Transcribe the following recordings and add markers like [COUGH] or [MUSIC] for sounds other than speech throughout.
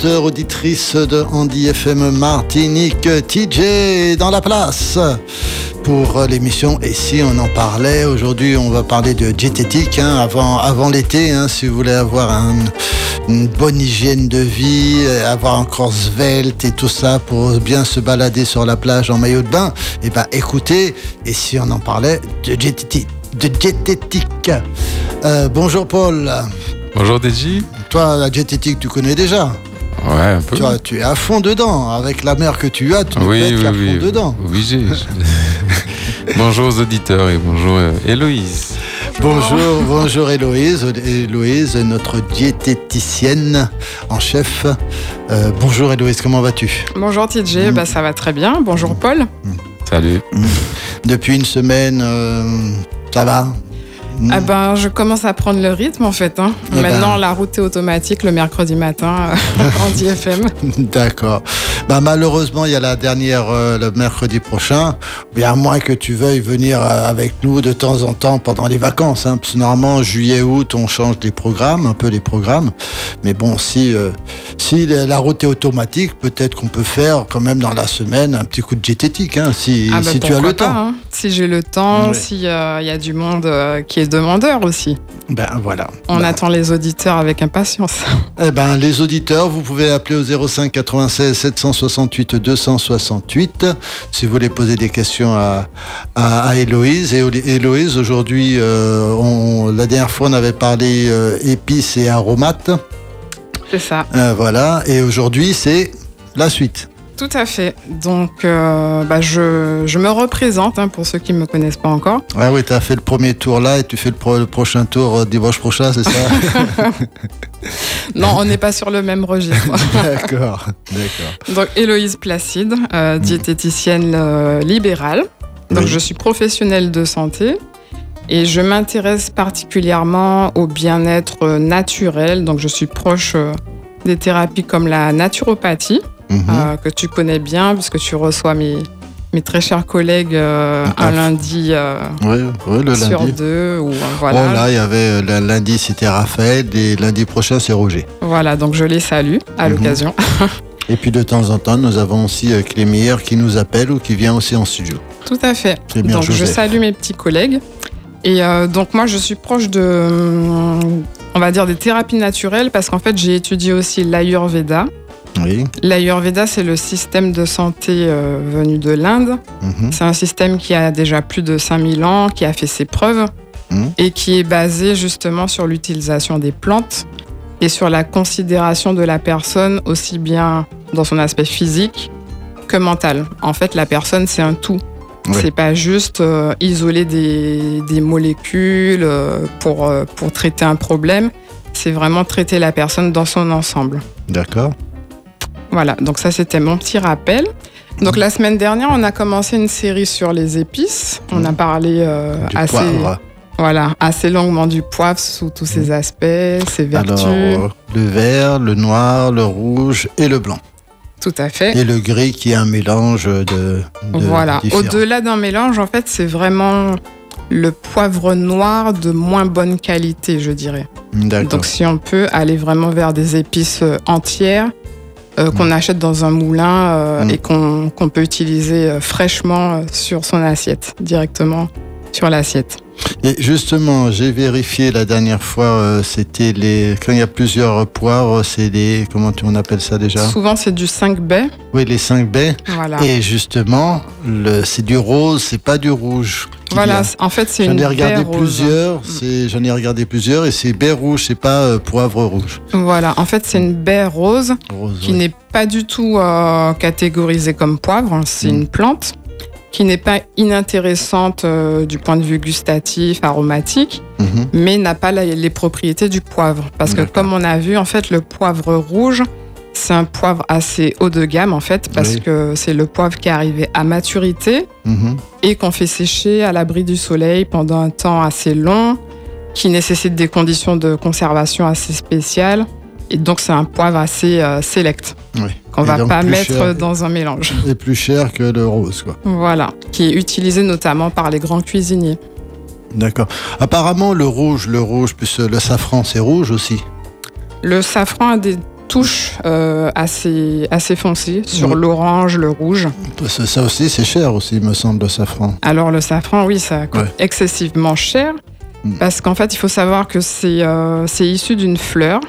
auditrices de Andy FM Martinique, TJ dans la place pour l'émission Et si on en parlait Aujourd'hui, on va parler de diététique hein, avant, avant l'été. Hein, si vous voulez avoir une bonne hygiène de vie, avoir un corps svelte et tout ça pour bien se balader sur la plage en maillot de bain, et eh ben écoutez, et si on en parlait de diététique. De diététique. Euh, bonjour Paul. Bonjour Deji. Toi, la diététique, tu connais déjà? Ouais, un peu. Tu, vois, tu es à fond dedans. Avec la mère que tu as, tu es à fond dedans. Oui, j'ai. [LAUGHS] bonjour aux auditeurs et bonjour euh, Héloïse. Bonjour, bonjour Héloïse. Héloïse, notre diététicienne en chef. Euh, bonjour Héloïse, comment vas-tu? Bonjour TJ, bah, ça va très bien. Bonjour Paul. Salut. Depuis une semaine, euh, ça va? Ah ben, je commence à prendre le rythme en fait. Hein. Eh Maintenant, ben. la route est automatique le mercredi matin [LAUGHS] en DFM. [LAUGHS] D'accord. Ben, malheureusement, il y a la dernière euh, le mercredi prochain. Bien, à moins que tu veuilles venir euh, avec nous de temps en temps pendant les vacances. Hein. Parce que normalement, juillet, août, on change des programmes, un peu les programmes. Mais bon, si, euh, si la route est automatique, peut-être qu'on peut faire quand même dans la semaine un petit coup de diététique, hein, si, ah ben, si tu as le temps. Si j'ai le temps, s'il y a du monde qui est demandeurs aussi. Ben voilà. On ben. attend les auditeurs avec impatience. Eh ben les auditeurs, vous pouvez appeler au 05 96 768 268 si vous voulez poser des questions à, à, Héloïse. Et Héloïse, aujourd'hui, euh, la dernière fois on avait parlé euh, épices et aromates. C'est ça. Euh, voilà. Et aujourd'hui c'est la suite. Tout à fait. Donc, euh, bah, je, me représente hein, pour ceux qui ne me connaissent pas encore. Ah oui, tu as fait le premier tour là et tu fais le, prochain tour euh, dimanche prochain, c'est ça [LAUGHS] [LAUGHS] Non, on n'est pas sur le même registre. [LAUGHS] d'accord, d'accord. Donc, Héloïse Placide, euh, diététicienne libérale. Donc, je suis professionnelle de santé. Et je m'intéresse particulièrement au bien-être naturel. Donc, je suis proche des thérapies comme la naturopathie. Mhm. Euh, que tu connais bien, puisque tu reçois mes, mes très chers collègues euh, un lundi euh, le sur lundi. deux. Ou, voilà. Oh là, il y avait le lundi c'était Raphaël et lundi prochain c'est Roger. Voilà, donc je les salue à mhm. l'occasion. [LAUGHS] et puis de temps en temps, nous avons aussi Clémire qui nous appelle ou qui vient aussi en studio. Tout à fait. donc je salue mes petits collègues. Et donc moi je suis proche de, on va dire, des thérapies naturelles parce qu'en fait j'ai étudié aussi l'Ayurveda. L'Ayurveda, c'est le système de santé euh, venu de l'Inde. Mhm. C'est un système qui a déjà plus de 5000 ans, qui a fait ses preuves mhm. et qui est basé justement sur l'utilisation des plantes et sur la considération de la personne aussi bien dans son aspect physique que mental. En fait, la personne, c'est un tout. C'est pas juste euh, isoler des, molécules euh, pour, pour traiter un problème. C'est vraiment traiter la personne dans son ensemble. D'accord. Voilà, donc ça c'était mon petit rappel. Donc la semaine dernière, on a commencé une série sur les épices. On a parlé euh, assez, voilà, assez longuement du poivre sous tous ses mm. aspects, ses vertus. Alors, le vert, le noir, le rouge et le blanc. Tout à fait. Et le gris qui est un mélange de. de voilà. Au-delà d'un mélange, en fait, c'est vraiment le poivre noir de moins bonne qualité, je dirais. Donc si on peut aller vraiment vers des épices euh, entières, euh, qu'on mm. achète dans un moulin euh, mm. et qu'on peut utiliser euh, fraîchement sur son assiette, directement sur l'assiette. Et justement, j'ai vérifié la dernière fois, c'était les quand il y a plusieurs poivres, c'est des comment on appelle ça déjà? Souvent c'est du 5 baies. Oui, les 5 baies. Voilà. Et justement, c'est du rose, c'est pas du rouge. Voilà, en fait, c'est une J'en ai regardé plusieurs, mm. j'en ai regardé plusieurs et c'est baie rouge, c'est pas euh, poivre rouge. Voilà, en fait, c'est une baie rose, qui n'est pas du tout euh, catégorisée comme poivre, c'est mm. une plante qui n'est pas inintéressante euh, du point de vue gustatif, aromatique, mm-hmm. mais n'a pas les propriétés du poivre. Parce que comme on a vu, en fait, le poivre rouge, c'est un poivre assez haut de gamme en fait parce que c'est le poivre qui est arrivé à maturité mhm. et qu'on fait sécher à l'abri du soleil pendant un temps assez long, qui nécessite des conditions de conservation assez spéciales. Et donc c'est un poivre assez euh, select oui. qu'on va pas mettre dans un mélange. Et plus cher que le rose quoi. Voilà, qui est utilisé notamment par les grands cuisiniers. D'accord. Apparemment le rouge, le rouge plus le safran, c'est rouge aussi. Le safran a des touche assez, assez foncée sur l'orange, le rouge. Ça aussi, c'est cher aussi, il me semble, le safran. Alors le safran, oui, ça coûte excessivement cher. Mm. Parce qu'en fait, il faut savoir que c'est issu d'une fleur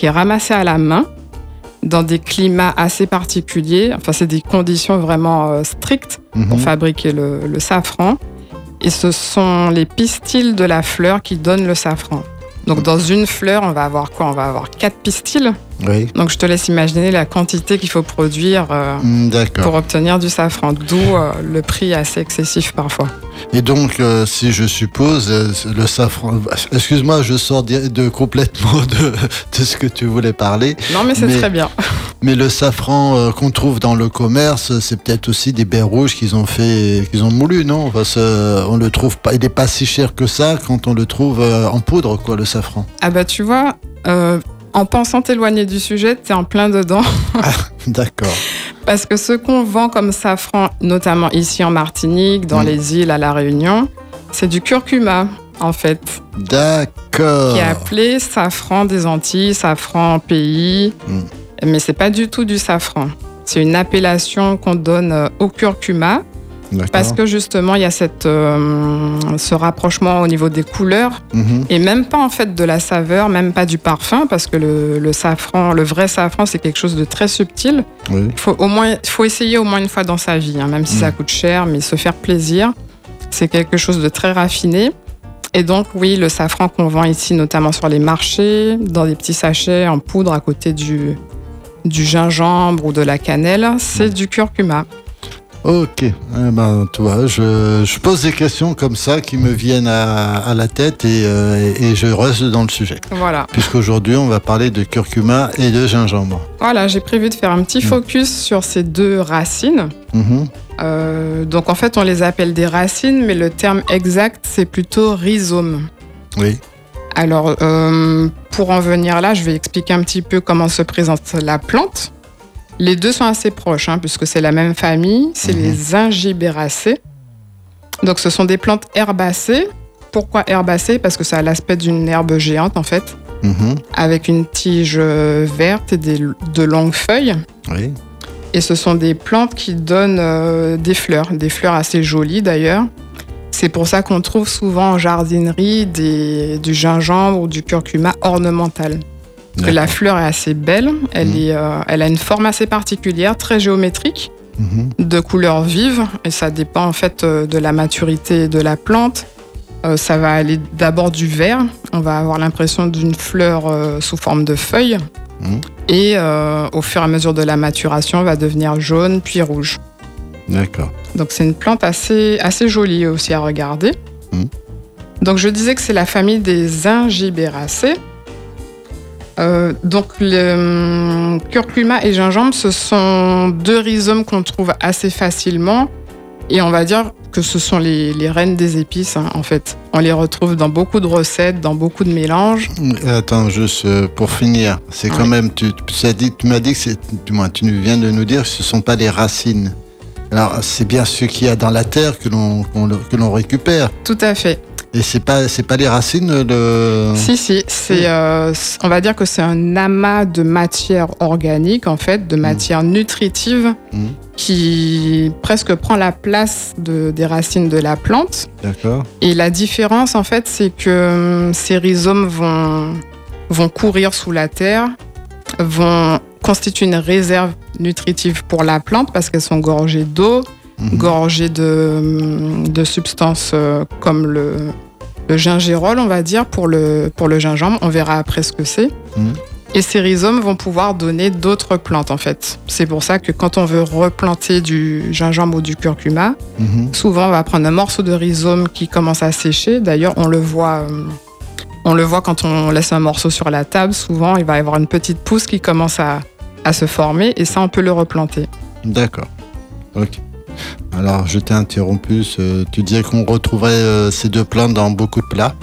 qui est ramassée à la main dans des climats assez particuliers. Enfin, c'est des conditions vraiment euh, strictes pour mhm. fabriquer le, safran. Et ce sont les pistils de la fleur qui donnent le safran. Donc, dans une fleur, on va avoir quoi? On va avoir quatre pistils. Donc je te laisse imaginer la quantité qu'il faut produire euh, mm, pour obtenir du safran, d'où euh, le prix assez excessif parfois. Et donc, euh, si je suppose, le safran, excuse-moi, je sors de, complètement [LAUGHS] de, de, ce que tu voulais parler. Non, mais c'est très bien. [LAUGHS] Mais le safran qu'on trouve dans le commerce, c'est peut-être aussi des baies rouges qu'ils ont fait, qu'ils ont moulu, non? Parce on le trouve pas, il n'est pas si cher que ça quand on le trouve en poudre, quoi, le safran. Ah bah tu vois, en pensant t'éloigner du sujet, tu es en plein dedans. [LAUGHS] Ah, d'accord. Parce que ce qu'on vend comme safran, notamment ici en Martinique, dans mm. les îles à La Réunion, c'est du curcuma, en fait. D'accord. Qui est appelé safran des Antilles, safran pays. Mm. Mais c'est pas du tout du safran. C'est une appellation qu'on donne euh, au curcuma parce que justement, il y a cette, euh, ce rapprochement au niveau des couleurs mhm. et même pas en fait de la saveur, même pas du parfum, parce que le, safran, le vrai safran, c'est quelque chose de très subtil. Il faut au moins, faut essayer au moins une fois dans sa vie, hein, même si ça mhm. coûte cher, mais se faire plaisir, c'est quelque chose de très raffiné. Et donc, oui, le safran qu'on vend ici, notamment sur les marchés, dans des petits sachets en poudre à côté du, du gingembre ou de la cannelle, c'est du curcuma. Ok, eh ben, toi, je, je, pose des questions comme ça qui me viennent à, la tête euh, et, je reste dans le sujet. Voilà. Puisqu'aujourd'hui, on va parler de curcuma et de gingembre. Voilà, j'ai prévu de faire un petit mm. focus sur ces deux racines. Euh, donc en fait, on les appelle des racines, mais le terme exact, c'est plutôt rhizome. Oui. Alors, euh, pour en venir là, je vais expliquer un petit peu comment se présente la plante. Les deux sont assez proches, hein, puisque c'est la même famille, c'est les mhm. ingibéracées. Donc ce sont des plantes herbacées. Pourquoi herbacées? Parce que ça a l'aspect d'une herbe géante en fait, mhm. avec une tige verte et de longues feuilles. Oui. Et ce sont des plantes qui donnent euh, des fleurs, des fleurs assez jolies d'ailleurs. C'est pour ça qu'on trouve souvent en jardinerie du gingembre ou du curcuma ornemental la fleur est assez belle, elle, mhm. est, euh, elle a une forme assez particulière, très géométrique, mhm. de couleur vive, et ça dépend en fait euh, de la maturité de la plante. Euh, ça va aller d'abord du vert, on va avoir l'impression d'une fleur sous forme de feuille, mhm. et au fur et à mesure de la maturation, va devenir jaune puis rouge. D'accord. Donc c'est une plante assez, assez jolie aussi à regarder. Donc je disais que c'est la famille des ingibéracées. Euh, donc, le hum, curcuma et gingembre, ce sont deux rhizomes qu'on trouve assez facilement. Et on va dire que ce sont les, reines des épices, hein, en fait. On les retrouve dans beaucoup de recettes, dans beaucoup de mélanges. Attends, juste euh, pour finir, c'est quand même, tu, tu m'as dit que c'est, du moins, tu viens de nous dire que ce ne sont pas les racines. Alors, c'est bien ce qu'il y a dans la terre que l'on, que l'on récupère. Tout à fait. Et c'est pas c'est pas les racines de. Si si, c'est euh, on va dire que c'est un amas de matière organique en fait, de matière nutritive mmh. qui presque prend la place de, des racines de la plante. D'accord. Et la différence en fait, c'est que hum, ces rhizomes vont vont courir sous la terre, vont constituer une réserve nutritive pour la plante parce qu'elles sont gorgées d'eau, Mhm. gorgé de, de substances euh, comme le, le, gingérol, on va dire, pour le, pour le gingembre. On verra après ce que c'est. Mhm. Et ces rhizomes vont pouvoir donner d'autres plantes, en fait. C'est pour ça que quand on veut replanter du gingembre ou du curcuma, mhm. souvent on va prendre un morceau de rhizome qui commence à sécher. D'ailleurs, on le voit. Euh, on le voit quand on laisse un morceau sur la table, souvent il va y avoir une petite pousse qui commence à, à se former et ça on peut le replanter. D'accord. Ok. Alors, je t'ai interrompu. Tu disais qu'on retrouverait euh, ces deux plantes dans beaucoup de plats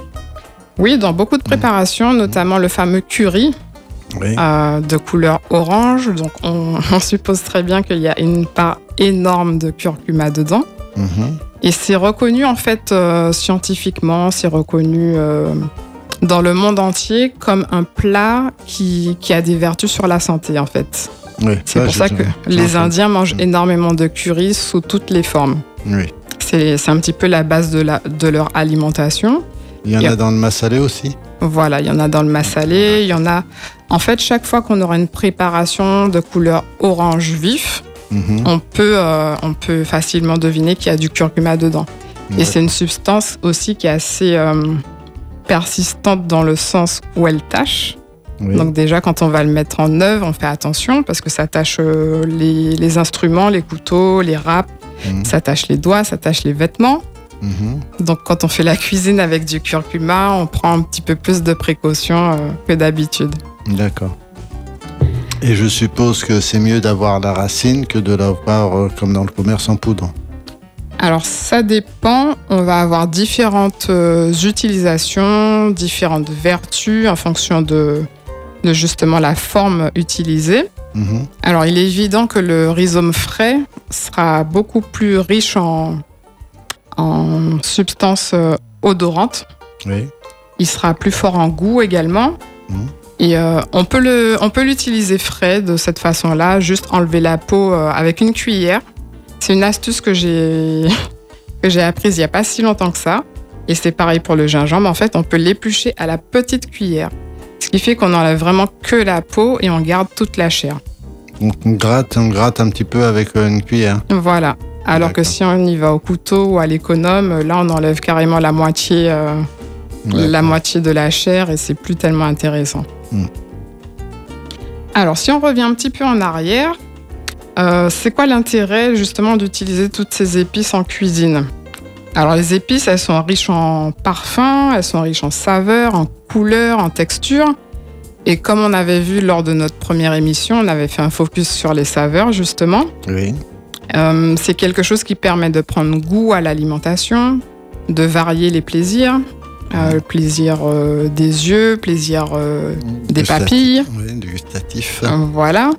Oui, dans beaucoup de préparations, notamment le fameux curry. Euh, de couleur orange. Donc, [LAUGHS] on, suppose très bien qu'il y a une part énorme de curcuma dedans. Mhm. Et c'est reconnu, en fait, euh, scientifiquement, c'est reconnu dans le monde entier comme un plat qui, qui a des vertus sur la santé, en fait. C'est pour ça que les Indiens mangent mm. énormément de curry sous toutes les formes. Oui. C'est un petit peu la base de, la, de leur alimentation. Il y en a, dans le massalé aussi? Voilà, il y en a dans le massalé. Il y en a. En fait, chaque fois qu'on aura une préparation de couleur orange vif, mhm. on, peut, euh, on peut facilement deviner qu'il y a du curcuma dedans. Et c'est une substance aussi qui est assez euh, persistante dans le sens où elle tâche. Donc déjà, quand on va le mettre en œuvre, on fait attention parce que ça tâche euh, les, les instruments, les couteaux, les râpes, mhm. ça tâche les doigts, ça tâche les vêtements. Mhm. Donc quand on fait la cuisine avec du curcuma, on prend un petit peu plus de précautions euh, que d'habitude. D'accord. Et je suppose que c'est mieux d'avoir la racine que de l'avoir comme dans le commerce en poudre. Alors ça dépend, on va avoir différentes euh, utilisations, différentes vertus en fonction de, justement la forme utilisée. Mhm. Alors il est évident que le rhizome frais sera beaucoup plus riche en, en substances euh, odorantes. Oui. Il sera plus fort en goût également. Mhm. Et euh, on peut l'utiliser frais de cette façon-là, juste enlever la peau avec une cuillère c'est une astuce que j'ai [LAUGHS] que j'ai apprise il n'y a pas si longtemps que ça. Et c'est pareil pour le gingembre. En fait, on peut l'éplucher à la petite cuillère. Ce qui fait qu'on enlève vraiment que la peau et on garde toute la chair. Donc on gratte, on gratte un petit peu avec euh, une cuillère. Voilà. Alors que si on y va au couteau ou à l'économe, là on enlève carrément la moitié, euh, la moitié de la chair et c'est plus tellement intéressant. Hmm. Alors si on revient un petit peu en arrière, euh, c'est quoi l'intérêt justement d'utiliser toutes ces épices en cuisine? Alors les épices, elles sont riches en parfums, elles sont riches en saveurs, en couleurs, en textures. Et comme on avait vu lors de notre première émission, on avait fait un focus sur les saveurs justement. Oui. Euh, c'est quelque chose qui permet de prendre goût à l'alimentation, de varier les plaisirs, euh, plaisir des yeux, plaisir des papilles. Oui, gustatif. voilà.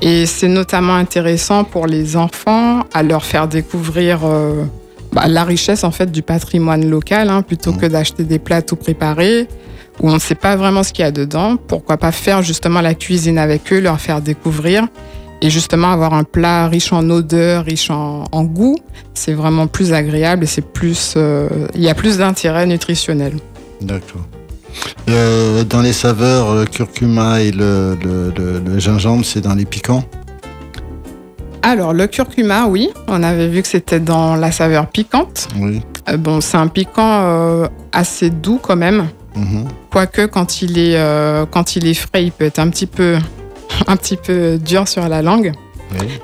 Et c'est notamment intéressant pour les enfants à leur faire découvrir euh, bah, la richesse en fait du patrimoine local, hein, plutôt que mmh. d'acheter des plats tout préparés où on ne sait pas vraiment ce qu'il y a dedans. Pourquoi pas faire justement la cuisine avec eux, leur faire découvrir et justement avoir un plat riche en odeur, riche en, goût. C'est vraiment plus agréable et c'est plus, euh, il y a plus d'intérêt nutritionnel. D'accord. Euh, dans les saveurs, le curcuma et le, gingembre, c'est dans les piquants? Alors, le curcuma, oui. On avait vu que c'était dans la saveur piquante. Oui. Euh, bon, c'est un piquant euh, assez doux quand même. Mhm. Quoique, quand il, est, quand il est frais, il peut être un petit peu, [LAUGHS] un petit peu dur sur la langue.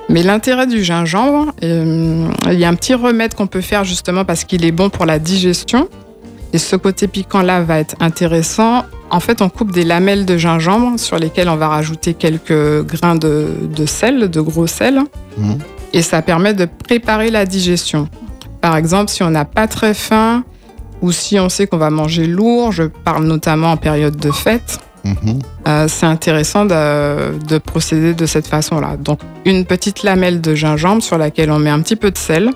Mais l'intérêt du gingembre, il y a un petit remède qu'on peut faire justement parce qu'il est bon pour la digestion. Et ce côté piquant-là va être intéressant. En fait, on coupe des lamelles de gingembre sur lesquelles on va rajouter quelques grains de, sel, de gros sel. Mmh. Et ça permet de préparer la digestion. Par exemple, si on n'a pas très faim ou si on sait qu'on va manger lourd, je parle notamment en période de fête, mmh. euh, c'est intéressant de, de, procéder de cette façon-là. Donc, une petite lamelle de gingembre sur laquelle on met un petit peu de sel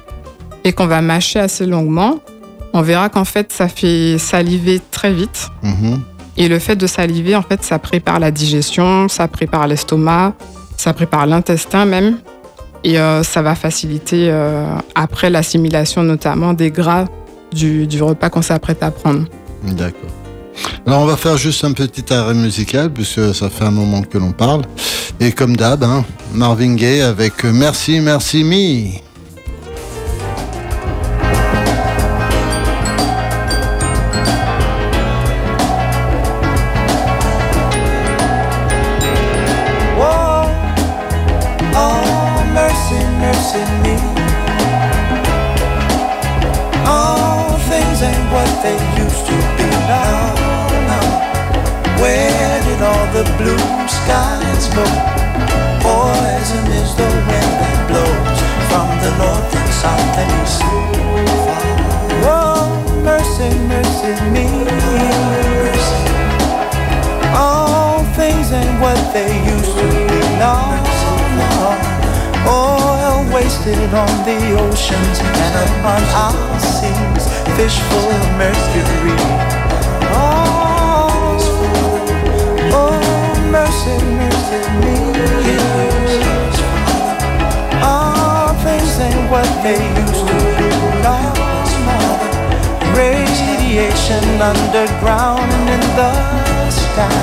et qu'on va mâcher assez longuement on verra qu'en fait, ça fait saliver très vite. Mhm. Et le fait de saliver, en fait, ça prépare la digestion, ça prépare l'estomac, ça prépare l'intestin même. Et euh, ça va faciliter euh, après l'assimilation notamment des gras du, repas qu'on s'apprête à prendre. D'accord. Alors on va faire juste un petit arrêt musical puisque ça fait un moment que l'on parle. Et comme d'hab, hein, Marvin Gaye avec Merci, merci, me. blue skies. Poison is the wind that blows from the north and south and east. Oh, mercy, mercy me. Oh, things ain't what they used to be. Oil wasted on the oceans and upon our seas, fish full of mercury. Oh, mercy, mercy me. All things ain't what they used to be. Radiation underground and in the sky.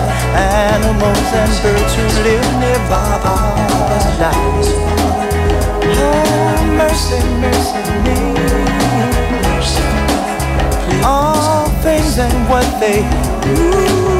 Animals and birds who live nearby are alive. Oh, mercy, mercy me. All things ain't what they used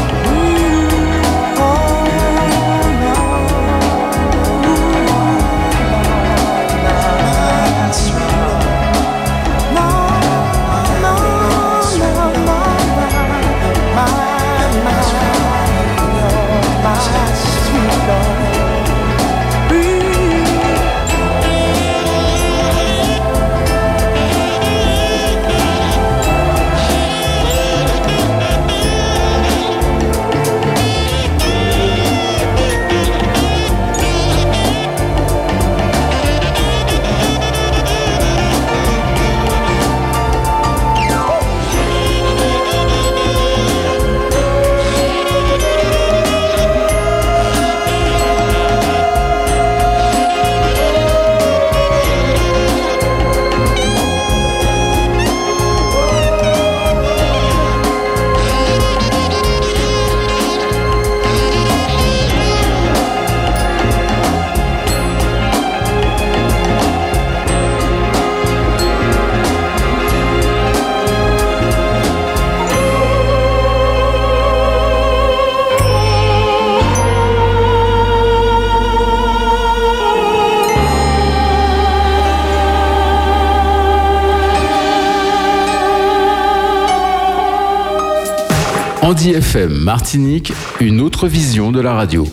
FM Martinique, une autre vision de la radio.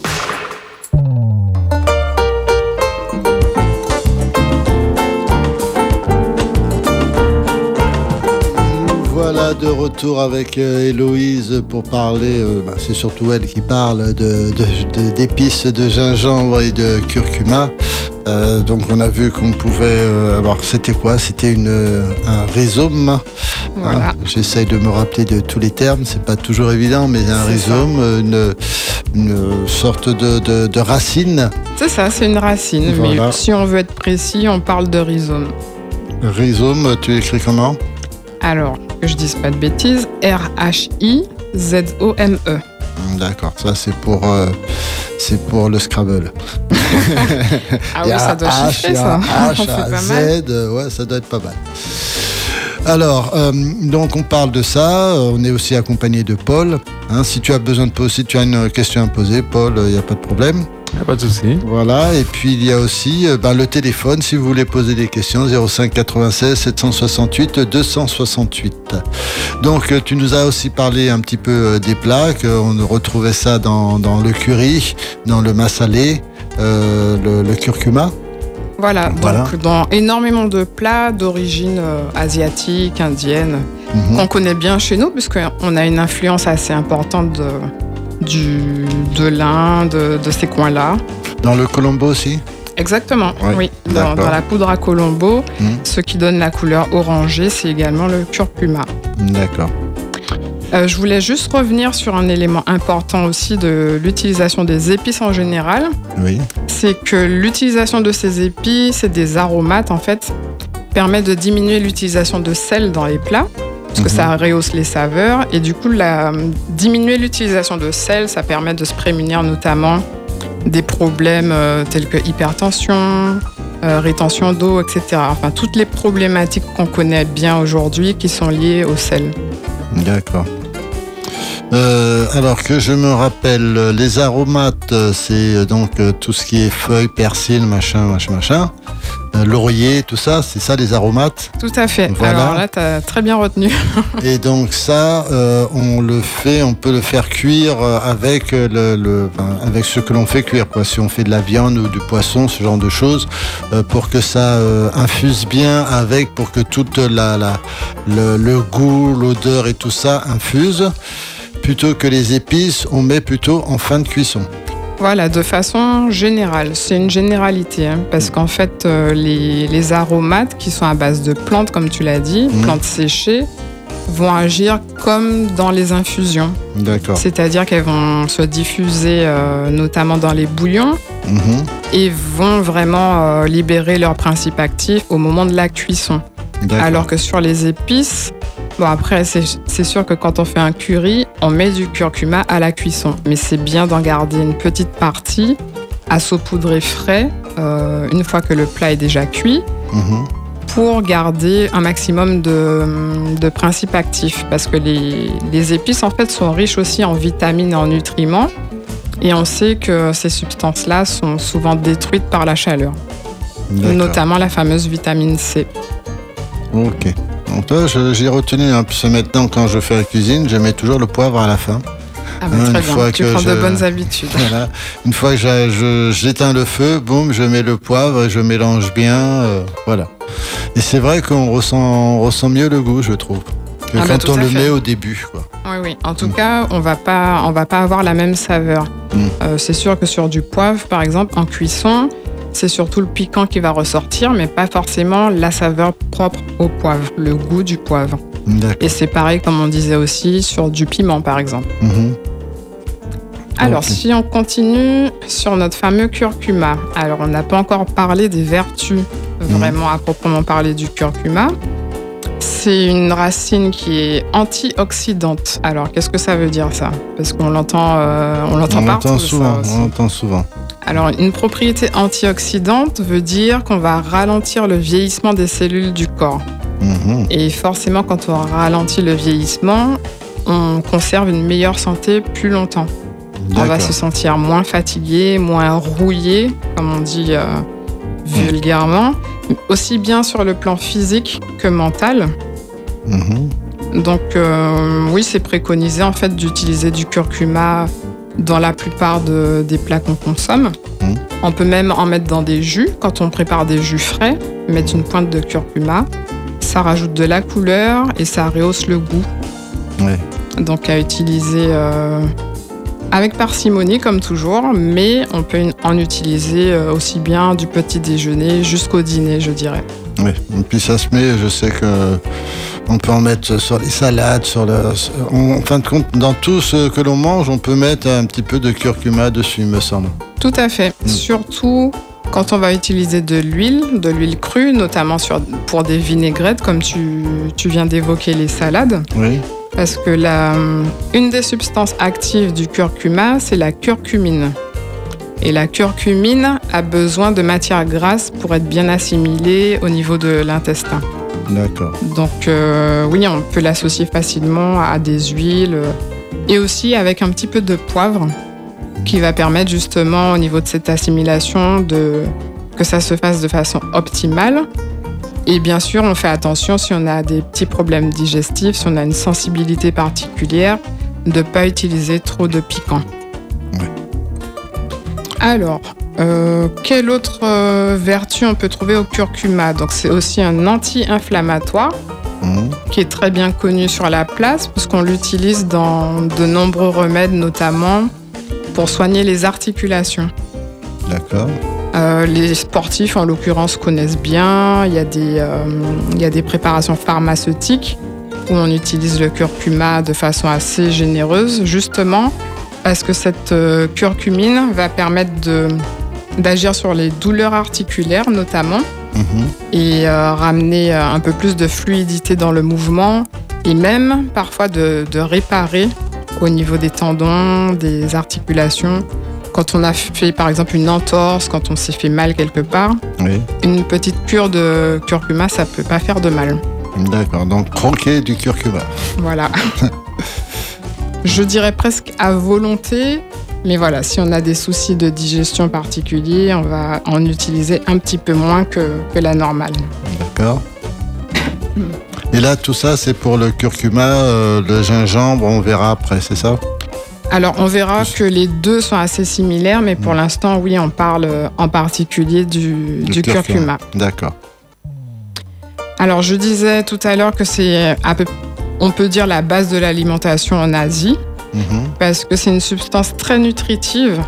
Voilà de retour avec euh, Héloïse pour parler, euh, bah, c'est surtout elle qui parle d'épices de, de, gingembre et de curcuma. Euh, donc on a vu qu'on pouvait avoir, c'était quoi? C'était un rhizome. Voilà. Hein, J'essaye de me rappeler de tous les termes, c'est pas toujours évident, mais un rhizome, une, une, sorte de, de, de racine. C'est ça, c'est une racine. Voilà. Mais si on veut être précis, on parle de rhizome. Rhizome, tu écris comment? Alors, que je dise pas de bêtises, R-H-I-Z-O-M-E. D'accord, ça c'est pour, euh, c'est pour le Scrabble. [LAUGHS] ah oui, ça doit [LAUGHS] chiffrer ça. [LAUGHS] H, A, Z, ouais, ça doit être pas mal. Alors, euh, donc on parle de ça, on est aussi accompagné de Paul. Hein, si tu as besoin de poser, si tu as une question à poser, Paul, il n'y a pas de problème. Pas de souci. Voilà, et puis il y a aussi euh, ben, le téléphone si vous voulez poser des questions 05 96 768 268. Donc tu nous as aussi parlé un petit peu des plats, qu'on retrouvait ça dans, dans, le curry, dans le massalé, euh, le, le, curcuma. Voilà, voilà, donc dans énormément de plats d'origine euh, asiatique, indienne, -hmm. qu'on connaît bien chez nous, puisqu'on a une influence assez importante de, du, de l'Inde, de, de, ces coins-là. Dans le Colombo aussi Exactement, oui. Dans, dans, la poudre à Colombo, mmh. ce qui donne la couleur orangée, c'est également le curcuma. D'accord. Euh, je voulais juste revenir sur un élément important aussi de l'utilisation des épices en général. Oui. C'est que l'utilisation de ces épices et des aromates, en fait, permet de diminuer l'utilisation de sel dans les plats parce que ça rehausse les saveurs et du coup la, diminuer l'utilisation de sel ça permet de se prémunir notamment des problèmes euh, tels que hypertension euh, rétention d'eau etc enfin toutes les problématiques qu'on connaît bien aujourd'hui qui sont liées au sel d'accord euh, alors que je me rappelle, les aromates, c'est donc tout ce qui est feuilles, persil, machin, machin, machin. Euh, laurier, tout ça, c'est ça les aromates Tout à fait. Voilà. Alors là, tu as très bien retenu. [LAUGHS] Et donc ça, euh, on le fait, on peut le faire cuire avec, le, avec ce que l'on fait cuire. Quoi. Si on fait de la viande ou du poisson, ce genre de choses, euh, pour que ça euh, infuse bien avec, pour que toute la, la le, le goût, l'odeur et tout ça infuse plutôt que les épices, on met plutôt en fin de cuisson. Voilà, de façon générale. C'est une généralité, hein, parce qu'en fait, euh, les, aromates qui sont à base de plantes, comme tu l'as dit, mmh. plantes séchées, vont agir comme dans les infusions. D'accord. C'est-à-dire qu'elles vont se diffuser euh, notamment dans les bouillons mmh. et vont vraiment euh, libérer leur principe actif au moment de la cuisson. Alors que sur les épices, Bon, après, c'est sûr que quand on fait un curry, on met du curcuma à la cuisson. Mais c'est bien d'en garder une petite partie à saupoudrer frais euh, une fois que le plat est déjà cuit. Mhm. Pour garder un maximum de, principes actifs. Parce que les, épices, en fait, sont riches aussi en vitamines et en nutriments. Et on sait que ces substances-là sont souvent détruites par la chaleur. Notamment la fameuse vitamine C. Ok. Donc là, j'ai retenu un peu maintenant quand je fais la cuisine, je mets toujours le poivre à la fin. Ah bah, très bien, tu prends de bonnes habitudes. [LAUGHS] Une fois que j'éteins le feu, boum, je mets le poivre et je mélange bien. Euh, voilà. Et c'est vrai qu'on ressent, ressent mieux le goût, je trouve, que ah bah, quand on le met au début. Oui, oui. En tout mm. cas, on va pas, on va pas avoir la même saveur. Mm. Euh, c'est sûr que sur du poivre, par exemple, en cuisson, c'est surtout le piquant qui va ressortir, mais pas forcément la saveur propre au poivre, le goût du poivre. Et c'est pareil, comme on disait aussi, sur du piment, par exemple. Mhm. Alors, si on continue sur notre fameux curcuma, alors on n'a pas encore parlé des vertus mhm. vraiment à proprement parler du curcuma. C'est une racine qui est antioxydante. Alors, qu'est-ce que ça veut dire ça? Parce qu'on l'entend, euh, on l'entend partout. Souvent, on l'entend souvent. Alors, une propriété antioxydante veut dire qu'on va ralentir le vieillissement des cellules du corps. Mhm. Et forcément, quand on ralentit le vieillissement, on conserve une meilleure santé plus longtemps. On va se sentir moins fatigué, moins rouillé, comme on dit euh, vulgairement, aussi bien sur le plan physique que mental. Mhm. Donc euh, oui, c'est préconisé en fait d'utiliser du curcuma dans la plupart des plats qu'on consomme. Mmh. On peut même en mettre dans des jus. Quand on prépare des jus frais, mettre une pointe de curcuma. Ça rajoute de la couleur et ça rehausse le goût. Donc à utiliser euh, avec parcimonie comme toujours, mais on peut en utiliser euh, aussi bien du petit déjeuner jusqu'au dîner, je dirais. Oui, et puis ça se met, je sais que on peut en mettre sur les salades, sur le. En fin de compte, dans tout ce que l'on mange, on peut mettre un petit peu de curcuma dessus, me semble. Tout à fait. Mm. Surtout quand on va utiliser de l'huile, de l'huile crue, notamment sur, pour des vinaigrettes, comme tu, tu viens d'évoquer les salades. Oui. Parce que la, une des substances actives du curcuma, c'est la curcumine. Et la curcumine a besoin de matière grasse pour être bien assimilée au niveau de l'intestin. D'accord. Donc euh, oui, on peut l'associer facilement à des huiles euh, et aussi avec un petit peu de poivre qui va permettre justement au niveau de cette assimilation de, que ça se fasse de façon optimale. Et bien sûr, on fait attention si on a des petits problèmes digestifs, si on a une sensibilité particulière, de ne pas utiliser trop de piquant. Alors, euh, quelle autre euh, vertu on peut trouver au curcuma? Donc c'est aussi un anti-inflammatoire mhm. qui est très bien connu sur la place puisqu'on l'utilise dans de nombreux remèdes notamment pour soigner les articulations. D'accord. Euh, les sportifs en l'occurrence connaissent bien, il y, a des, il y a des préparations pharmaceutiques où on utilise le curcuma de façon assez généreuse justement parce que cette curcumine va permettre de d'agir sur les douleurs articulaires notamment mhm. et euh, ramener euh, un peu plus de fluidité dans le mouvement et même parfois de, réparer au niveau des tendons, des articulations. Quand on a fait par exemple une entorse, quand on s'est fait mal quelque part, une petite cure de curcuma, ça peut pas faire de mal. D'accord, donc croquer du curcuma. Voilà. [LAUGHS] Je dirais presque à volonté, mais voilà, si on a des soucis de digestion particuliers, on va en utiliser un petit peu moins que, la normale. D'accord. [LAUGHS] Et là, tout ça, c'est pour le curcuma, euh, le gingembre, on verra après, c'est ça? Alors, on verra que les deux sont assez similaires, mais pour mm. l'instant, oui, on parle euh, en particulier du, curcuma. D'accord. Alors, je disais tout à l'heure que c'est, on peut dire, la base de l'alimentation en Asie. Mhm. parce que c'est une substance très nutritive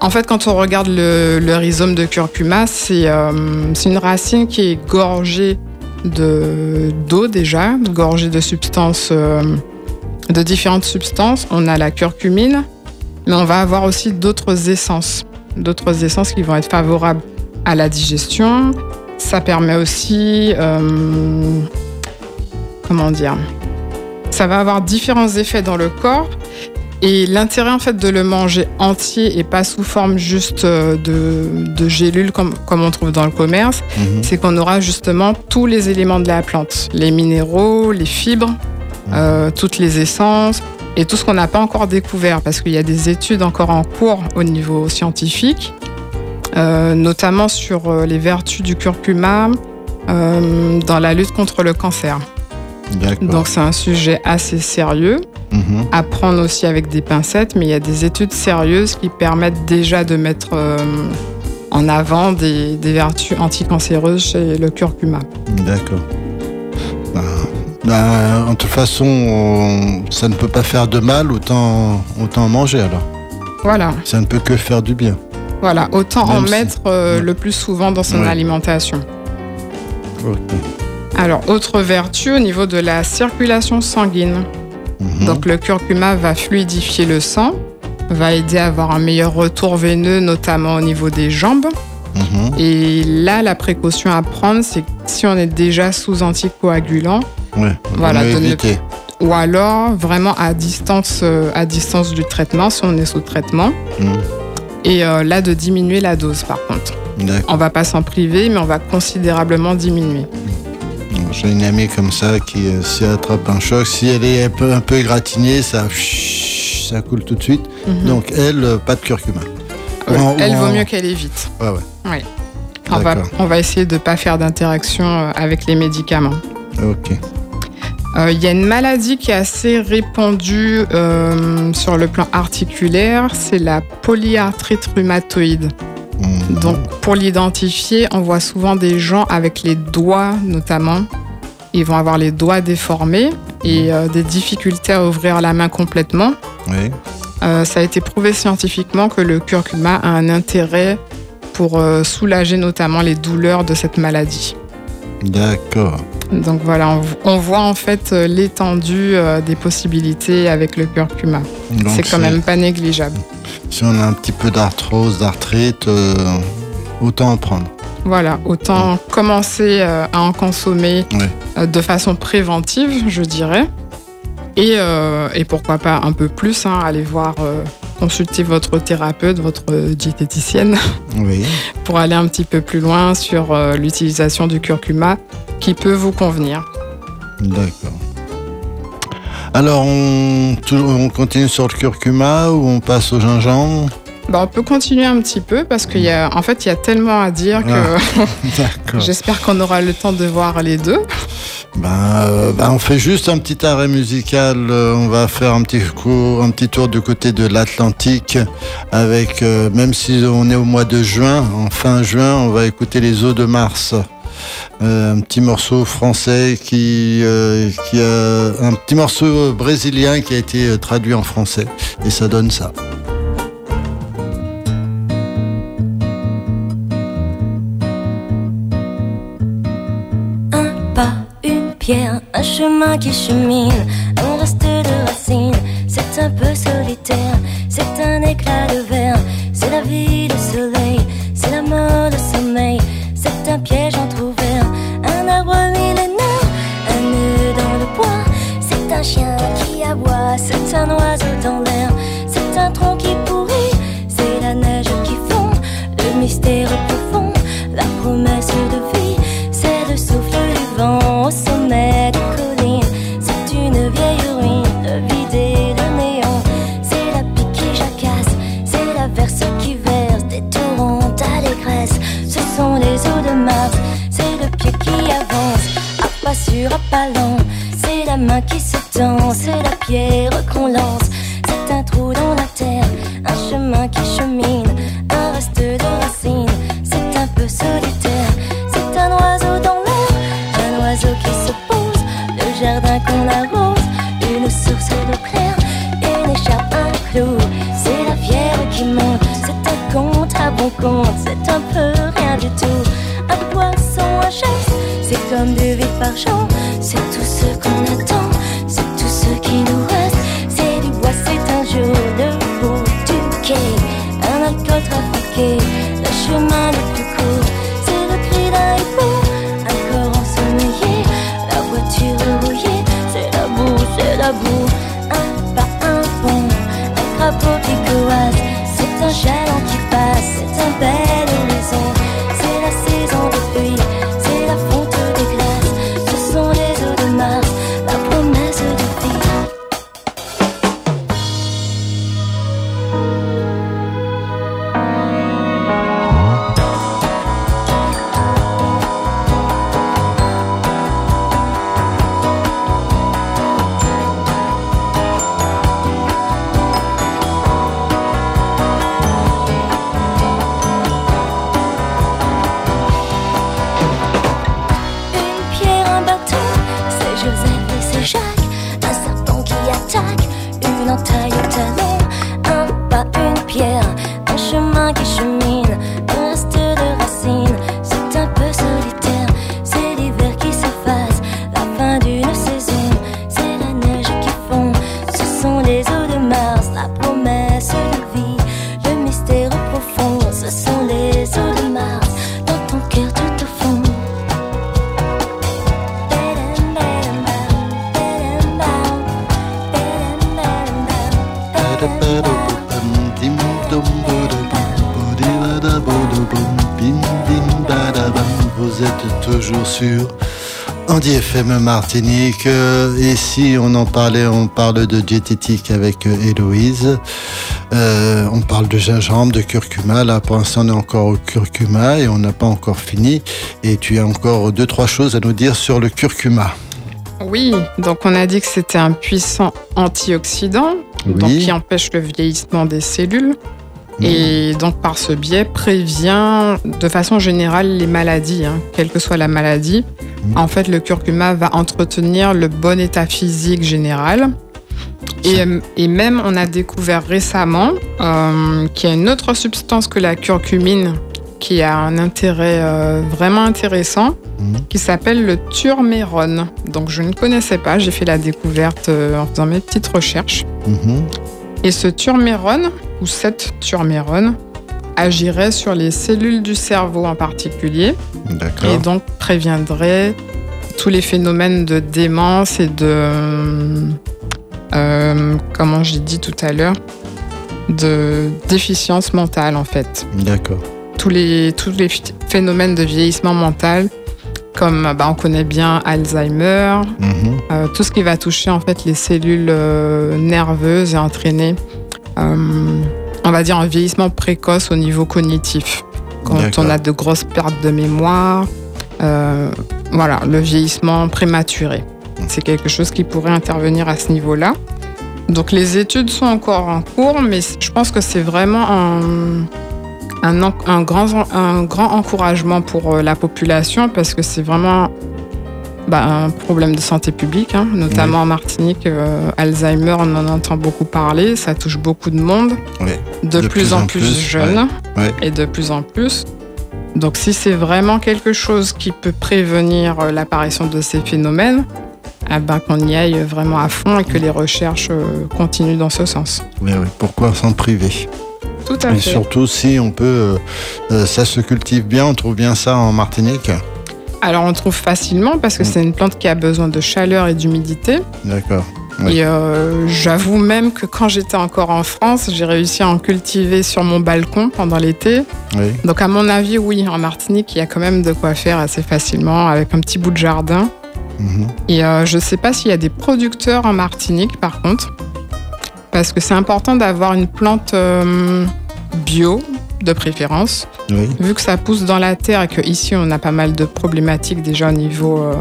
En fait, quand on regarde le, rhizome de curcuma, c'est une racine qui est gorgée d'eau déjà, gorgée de substances, de différentes substances. On a la curcumine, mais on va avoir aussi d'autres essences, d'autres essences qui vont être favorables à la digestion. Ça permet aussi, euh, comment dire, ça va avoir différents effets dans le corps. Et l'intérêt en fait de le manger entier et pas sous forme juste euh, de, de gélules comme, comme on trouve dans le commerce, mhm. c'est qu'on aura justement tous les éléments de la plante, les minéraux, les fibres, mhm. euh, toutes les essences et tout ce qu'on n'a pas encore découvert parce qu'il y a des études encore en cours au niveau scientifique euh, notamment sur les vertus du curcuma euh, dans la lutte contre le cancer. Donc c'est un sujet assez sérieux, mhm. à prendre aussi avec des pincettes, mais il y a des études sérieuses qui permettent déjà de mettre en avant des, vertus anticancéreuses chez le curcuma. D'accord. Ben, ben, en toute façon, ça ne peut pas faire de mal, autant, autant manger alors. Voilà. Ça ne peut que faire du bien. Voilà, autant en mettre euh, le plus souvent dans son alimentation. Alors, autre vertu au niveau de la circulation sanguine. Mhm. Donc, le curcuma va fluidifier le sang, va aider à avoir un meilleur retour veineux, notamment au niveau des jambes. Mhm. Et là, la précaution à prendre, c'est si on est déjà sous anticoagulant, voilà, ou alors vraiment à distance, euh, à distance du traitement, si on est sous traitement. Mhm. Et euh, là, de diminuer la dose, par contre. On va pas s'en priver, mais on va considérablement diminuer. J'ai une amie comme ça qui, euh, s'y attrape un choc, si elle est un peu, un peu égratignée, ça, ça coule tout de suite. Mhm. Donc, elle, euh, pas de curcuma. elle vaut mieux qu'elle évite. Ouais, ouais. On, va, on va essayer de ne pas faire d'interaction avec les médicaments. Ok. Il euh, y a une maladie qui est assez répandue euh, sur le plan articulaire, c'est la polyarthrite rhumatoïde. Mhm. Donc pour l'identifier, on voit souvent des gens avec les doigts notamment. Ils vont avoir les doigts déformés et euh, des difficultés à ouvrir la main complètement. ça a été prouvé scientifiquement que le curcuma a un intérêt pour soulager notamment les douleurs de cette maladie. D'accord. Donc voilà, on, voit en fait euh, l'étendue euh, des possibilités avec le curcuma. C'est quand même pas négligeable. Si on a un petit peu d'arthrose, d'arthrite, euh, autant en prendre. Voilà, autant commencer à en consommer de façon préventive, je dirais. Et, pourquoi pas un peu plus, hein, aller voir consulter votre thérapeute, votre diététicienne, [LAUGHS] pour aller un petit peu plus loin sur euh, l'utilisation du curcuma qui peut vous convenir. D'accord. Alors, on, on, continue sur le curcuma ou on passe au gingembre? Bah, on peut continuer un petit peu parce qu'en en fait, il y a tellement à dire que ah, [LAUGHS] j'espère qu'on aura le temps de voir les deux. Ben, euh, ben, on fait juste un petit arrêt musical. Euh, on va faire un petit, un petit tour du côté de l'Atlantique avec, euh, même si on est au mois de juin, en fin juin, on va écouter les eaux de Mars. un petit morceau français qui, qui a un petit morceau brésilien qui a été traduit en français et ça donne ça. Un chemin qui chemine, un reste de racines. C'est un peu solitaire, c'est un éclat de verre, c'est la vie, le soleil, c'est la mort, le sommeil, c'est un piège entrouvert, un arbre millénaire, un nœud dans le bois, c'est un chien qui aboie, c'est un oiseau dans l'air, une entaille au talon. Un pas, une pierre, un chemin qui chemine. Un FM Martinique. Euh, Ici, on en parlait, on parle de diététique avec euh, Héloïse. Euh, on parle de gingembre, de curcuma. Là, pour l'instant, on est encore au curcuma et on n'a pas encore fini. Et tu as encore deux, trois choses à nous dire sur le curcuma. Oui, donc on a dit que c'était un puissant antioxydant, donc qui empêche le vieillissement des cellules. Et donc par ce biais prévient de façon générale les maladies, hein, quelle que soit la maladie. En fait, le curcuma va entretenir le bon état physique général. Et, et même, on a découvert récemment euh, qu'il y a une autre substance que la curcumine qui a un intérêt euh, vraiment intéressant, Mhm. qui s'appelle le turmérone. Donc je ne connaissais pas, j'ai fait la découverte euh, en faisant mes petites recherches. Mhm. Et ce turmérone, ou cette turmérone, agirait sur les cellules du cerveau en particulier, et donc préviendrait tous les phénomènes de démence et de, euh, comment j'ai dit tout à l'heure, de déficience mentale en fait. D'accord. Tous les, tous les phénomènes de vieillissement mental, comme bah, on connaît bien Alzheimer, Mhm. euh, tout ce qui va toucher en fait les cellules euh, nerveuses et entraîner, euh, on va dire, un vieillissement précoce au niveau cognitif. Quand on a de grosses pertes de mémoire, euh, voilà, le vieillissement prématuré. C'est quelque chose qui pourrait intervenir à ce niveau-là. Donc les études sont encore en cours, mais je pense que c'est vraiment un, un, grand, un grand encouragement pour euh, la population parce que c'est vraiment bah, un problème de santé publique, hein, notamment en Martinique. euh, Alzheimer, on en entend beaucoup parler, ça touche beaucoup de monde, Oui. de, plus, en plus, jeunes ouais, ouais. et de plus en plus. Donc si c'est vraiment quelque chose qui peut prévenir euh, l'apparition de ces phénomènes, eh ben, qu'on y aille vraiment à fond et que les recherches euh, continuent dans ce sens. Oui, oui. Pourquoi s'en priver? Tout à Et fait. surtout si on peut, euh, euh, ça se cultive bien, on trouve bien ça en Martinique. Alors on trouve facilement parce que Mm. c'est une plante qui a besoin de chaleur et d'humidité. D'accord. Oui. Et euh, j'avoue même que quand j'étais encore en France, j'ai réussi à en cultiver sur mon balcon pendant l'été. Oui. Donc à mon avis, oui, en Martinique, il y a quand même de quoi faire assez facilement avec un petit bout de jardin. Mhm. Et euh, je ne sais pas s'il y a des producteurs en Martinique, par contre, parce que c'est important d'avoir une plante euh, bio, de préférence, Oui. vu que ça pousse dans la terre et qu'ici on a pas mal de problématiques déjà au niveau euh,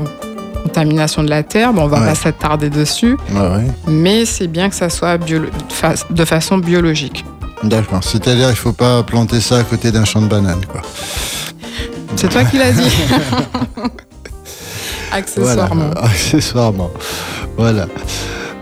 contamination de la terre. Bon, on va Ouais. pas s'attarder dessus, Ouais, ouais. mais c'est bien que ça soit de fa- de façon biologique. D'accord. C'est-à-dire, il faut pas planter ça à côté d'un champ de bananes, quoi. C'est toi qui l'as dit. [LAUGHS] Voilà. Accessoirement. Accessoirement. Voilà.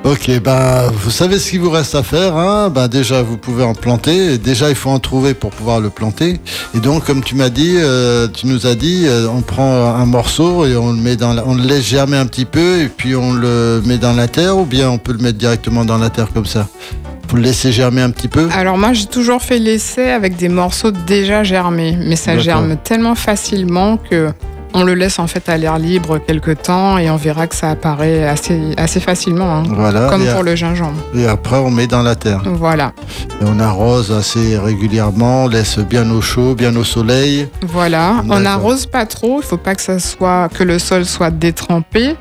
Ok, ben vous savez ce qu'il vous reste à faire. Hein ben, déjà, vous pouvez en planter. Déjà, il faut en trouver pour pouvoir le planter. Et donc, comme tu m'as dit, euh, tu nous as dit, euh, on prend un morceau et on le met dans, on le laisse germer un petit peu et puis on le met dans la terre, ou bien on peut le mettre directement dans la terre comme ça? Vous le laissez germer un petit peu? Alors moi j'ai toujours fait l'essai avec des morceaux déjà germés, mais ça germe tellement facilement que on le laisse en fait à l'air libre quelques temps et on verra que ça apparaît assez, assez facilement, hein. voilà, comme pour le gingembre. Et après, on met dans la terre. Voilà. Et on arrose assez régulièrement, on laisse bien au chaud, bien au soleil. Voilà. On n'arrose pas trop. Il faut pas que ça soit que le sol soit détrempé,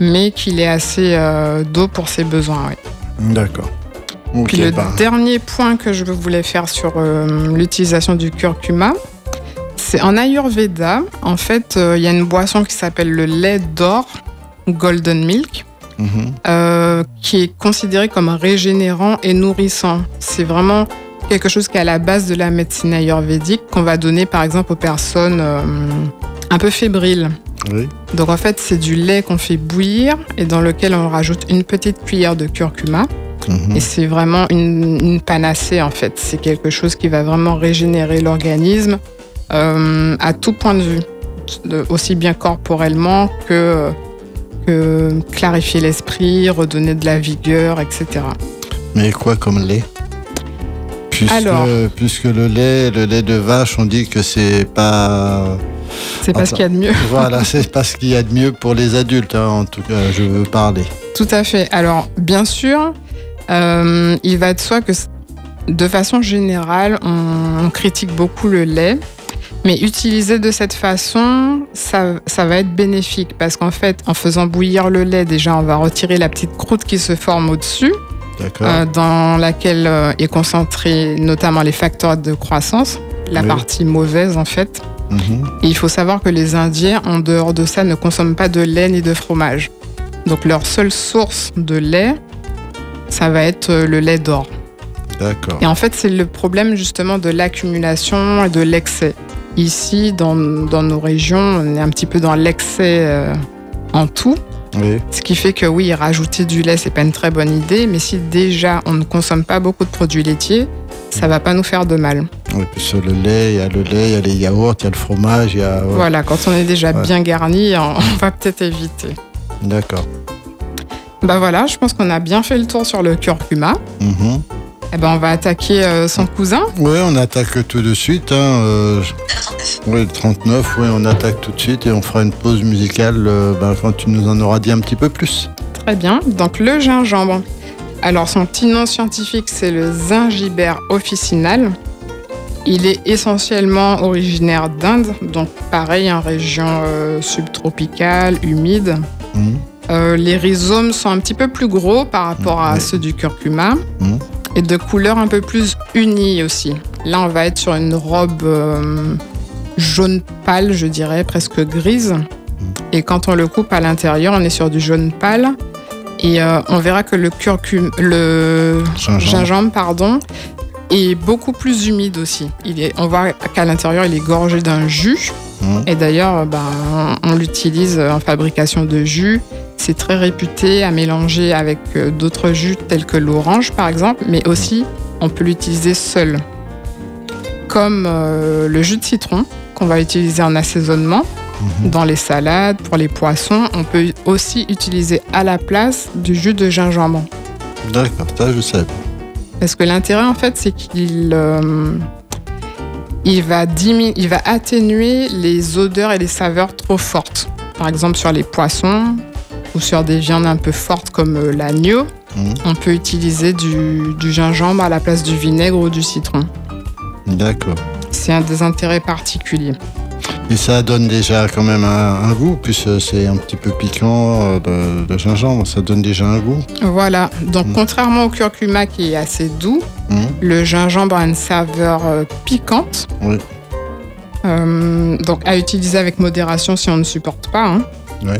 mais qu'il ait assez euh, d'eau pour ses besoins. D'accord. Puis le bah. dernier point que je voulais faire sur euh, l'utilisation du curcuma, c'est en Ayurveda, en fait, euh, il y a une boisson qui s'appelle le lait d'or, Golden Milk, mhm. euh, qui est considéré comme régénérant et nourrissant. C'est vraiment quelque chose qui est à la base de la médecine ayurvédique qu'on va donner par exemple aux personnes euh, un peu fébriles. Donc en fait, c'est du lait qu'on fait bouillir et dans lequel on rajoute une petite cuillère de curcuma. Mhm. Et c'est vraiment une, une, panacée en fait. C'est quelque chose qui va vraiment régénérer l'organisme, euh, à tout point de vue, aussi bien corporellement que, clarifier l'esprit, redonner de la vigueur, etc. Mais quoi comme lait? Puisque, Alors, puisque le lait, le lait de vache, on dit que c'est pas. C'est pas ce qu'il y a de mieux. [LAUGHS] voilà, c'est pas ce qu'il y a de mieux pour les adultes, hein, en tout cas, je veux parler. Tout à fait. Alors, bien sûr, euh, il va de soi que de façon générale, on critique beaucoup le lait mais utiliser de cette façon, ça, ça va être bénéfique parce qu'en fait, en faisant bouillir le lait, déjà, on va retirer la petite croûte qui se forme au-dessus, euh, dans laquelle euh, est concentré notamment les facteurs de croissance, la partie mauvaise en fait. Mhm. Et il faut savoir que les Indiens, en dehors de ça, ne consomment pas de lait ni de fromage. Donc leur seule source de lait, ça va être euh, le lait d'or. D'accord. Et en fait, c'est le problème justement de l'accumulation et de l'excès. Ici, dans, nos régions, on est un petit peu dans l'excès euh, en tout. Ce qui fait que oui, rajouter du lait, c'est pas une très bonne idée, mais si déjà on ne consomme pas beaucoup de produits laitiers, ça va pas nous faire de mal. Oui, puis sur le lait, il y a le lait, il y a les yaourts, il y a le fromage, il y a... Voilà, quand on est déjà bien garni, [LAUGHS] on va peut-être éviter. D'accord. Bah voilà, je pense qu'on a bien fait le tour sur le curcuma. Mm eh ben, on va attaquer euh, son cousin. Oui, on attaque tout de suite. Hein, euh, oui, 39, oui, on attaque tout de suite et on fera une pause musicale euh, ben, quand tu nous en auras dit un petit peu plus. Très bien. Donc le gingembre. Alors son petit nom scientifique, c'est le Zingiber officinal. Il est essentiellement originaire d'Inde, donc pareil, en région subtropicale, humide. Mmh. les rhizomes sont un petit peu plus gros par rapport à mmh. ceux du curcuma. Mmh et de couleurs un peu plus unies aussi. Là, on va être sur une robe euh, jaune pâle, je dirais, presque grise. Et quand on le coupe à l'intérieur, on est sur du jaune pâle. Et euh, on verra que le curcum, le gingembre, pardon, est beaucoup plus humide aussi. Il est, on voit qu'à l'intérieur, il est gorgé d'un jus. Mmh. Et d'ailleurs, ben, on l'utilise en fabrication de jus c'est très réputé à mélanger avec euh, d'autres jus tels que l'orange par exemple, mais aussi on peut l'utiliser seul. Comme euh, le jus de citron qu'on va utiliser en assaisonnement mhm. dans les salades, pour les poissons, on peut aussi utiliser à la place du jus de gingembre. D'accord, ça je sais. Parce que l'intérêt en fait c'est qu'il euh, il va, il va atténuer les odeurs et les saveurs trop fortes. Par exemple sur les poissons, ou sur des viandes un peu fortes comme euh, l'agneau, mmh. on peut utiliser du, gingembre à la place du vinaigre ou du citron. D'accord. C'est un des intérêts particuliers. Et ça donne déjà quand même un, goût, puisque c'est un petit peu piquant, euh, le, gingembre, ça donne déjà un goût. Voilà, donc mmh. contrairement au curcuma qui est assez doux, mmh. le gingembre a une saveur euh, piquante. Oui. donc à utiliser avec modération si on ne supporte pas. Hein. Oui.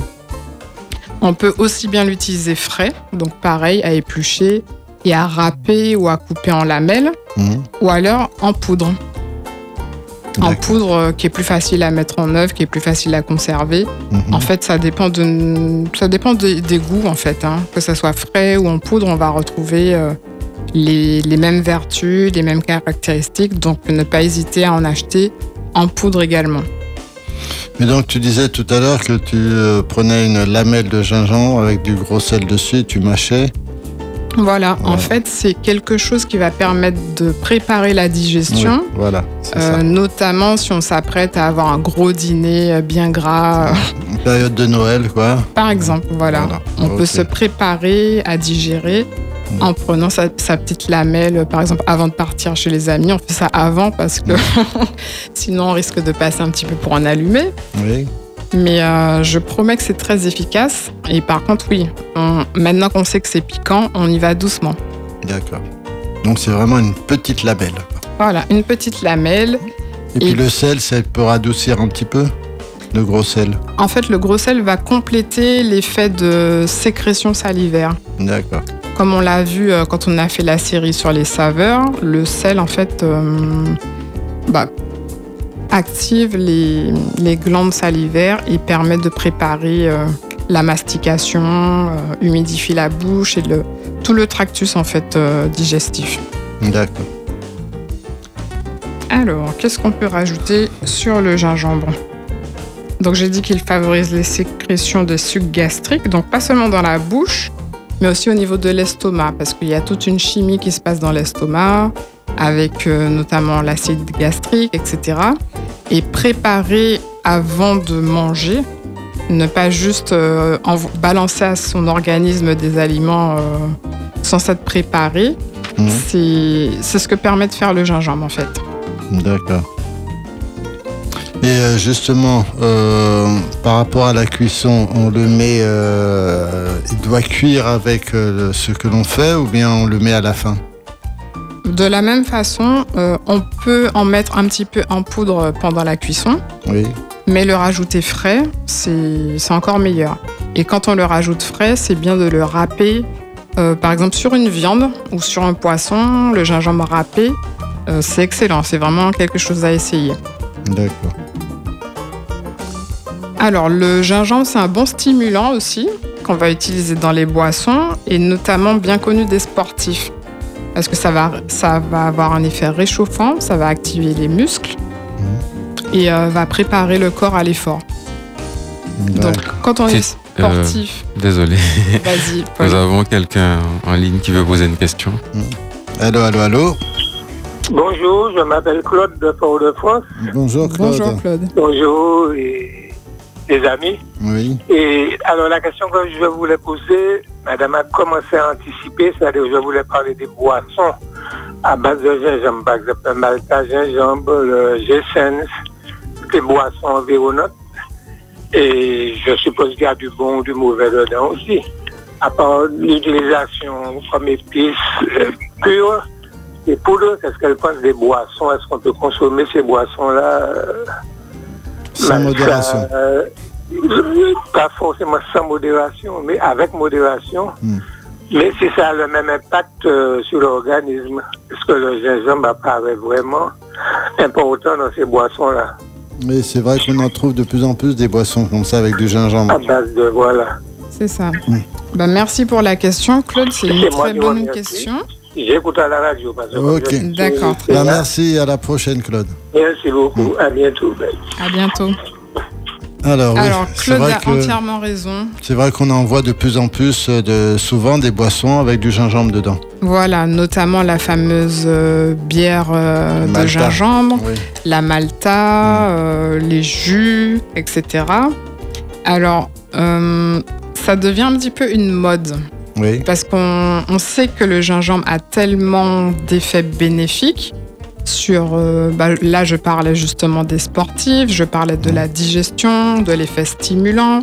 On peut aussi bien l'utiliser frais, donc pareil, à éplucher et à râper ou à couper en lamelles, mhm. ou alors en poudre. en poudre qui est plus facile à mettre en œuvre, qui est plus facile à conserver. Mhm. En fait, ça dépend, de, ça dépend des, goûts, en fait. Hein. Que ça soit frais ou en poudre, on va retrouver euh, les, les, mêmes vertus, les mêmes caractéristiques. Donc, ne pas hésiter à en acheter en poudre également. Mais donc, tu disais tout à l'heure que tu euh, prenais une lamelle de gingembre avec du gros sel dessus et tu mâchais. Voilà, en fait, c'est quelque chose qui va permettre de préparer la digestion. voilà. Euh, notamment si on s'apprête à avoir un gros dîner euh, bien gras. Une période de Noël, quoi. Par exemple, voilà. On peut se préparer à digérer. En prenant sa, petite lamelle, par exemple, avant de partir chez les amis. On fait ça avant parce que [LAUGHS] sinon on risque de passer un petit peu pour en allumer. Oui. Mais euh, je promets que c'est très efficace. Et par contre, oui, maintenant qu'on sait que c'est piquant, on y va doucement. D'accord. Donc c'est vraiment une petite lamelle. Voilà, une petite lamelle. Et, puis le sel, ça peut radoucir un petit peu le gros sel? En fait, le gros sel va compléter l'effet de sécrétion salivaire. D'accord. Comme on l'a vu euh, quand on a fait la série sur les saveurs, le sel, en fait, euh, bah, active les, glandes salivaires et permet de préparer euh, la mastication, euh, humidifie la bouche et le, tout le tractus en fait digestif. D'accord. Alors, qu'est-ce qu'on peut rajouter sur le gingembre? Donc j'ai dit qu'il favorise les sécrétions de sucs gastriques, donc pas seulement dans la bouche, mais aussi au niveau de l'estomac, parce qu'il y a toute une chimie qui se passe dans l'estomac, avec notamment l'acide gastrique, etc et préparer avant de manger, ne pas juste euh, balancer à son organisme des aliments euh, sans être préparé. Mhm. C'est ce que permet de faire le gingembre en fait. D'accord. Et euh, justement, par rapport à la cuisson, on le met, il doit cuire avec ce que l'on fait ou bien on le met à la fin? De la même façon, euh, on peut en mettre un petit peu en poudre pendant la cuisson. Oui. Mais le rajouter frais, c'est encore meilleur. Et quand on le rajoute frais, c'est bien de le râper, euh, par exemple sur une viande ou sur un poisson, le gingembre râpé, euh, c'est excellent. C'est vraiment quelque chose à essayer. D'accord. Alors, le gingembre, c'est un bon stimulant aussi qu'on va utiliser dans les boissons et notamment bien connu des sportifs parce que ça va, ça va avoir un effet réchauffant, ça va activer les muscles et euh, va préparer le corps à l'effort. Donc, quand on est sportif. Euh, désolé. [LAUGHS] Vas-y. Nous avons quelqu'un en ligne qui veut poser une question. Allô, allô, allô. Bonjour, je m'appelle Claude de Fort-de-France. Bonjour Claude. Bonjour Claude. Bonjour et les amis. Oui. Et alors la question que je voulais poser, Madame a commencé à anticiper, c'est-à-dire je voulais parler des boissons à base de gingembre, par exemple le malta gingembre, le G-Sense, des boissons environnantes. Et je suppose qu'il y a du bon ou du mauvais dedans aussi. À part l'utilisation comme épice euh, pure, et poudres, qu'est-ce qu'elle pense des boissons? Est-ce qu'on peut consommer ces boissons-là euh, Sans modération. Euh, pas forcément sans modération, mais avec modération. Hmm. Mais si ça a le même impact euh, sur l'organisme, est-ce que le gingembre apparaît vraiment important dans ces boissons-là Mais c'est vrai qu'on en trouve de plus en plus des boissons comme ça avec du gingembre. À base de voilà. C'est ça. Hmm. Ben, merci pour la question, Claude. C'est une très bonne question. J'écoute à la radio. ok. D'accord. Ben, merci. À la prochaine, Claude. Merci beaucoup. À bientôt. À bientôt. Alors, Claude a entièrement raison. C'est vrai qu'on en voit de plus en plus euh, de, souvent des boissons avec du gingembre dedans. Voilà, notamment la fameuse euh, bière euh, de gingembre, la malta, mm. les jus, etc. Alors, ça devient un petit peu une mode. Oui. Parce qu'on sait que le gingembre a tellement d'effets bénéfiques sur, euh, bah, là, je parlais justement des sportifs, je parlais de la digestion, de l'effet stimulant.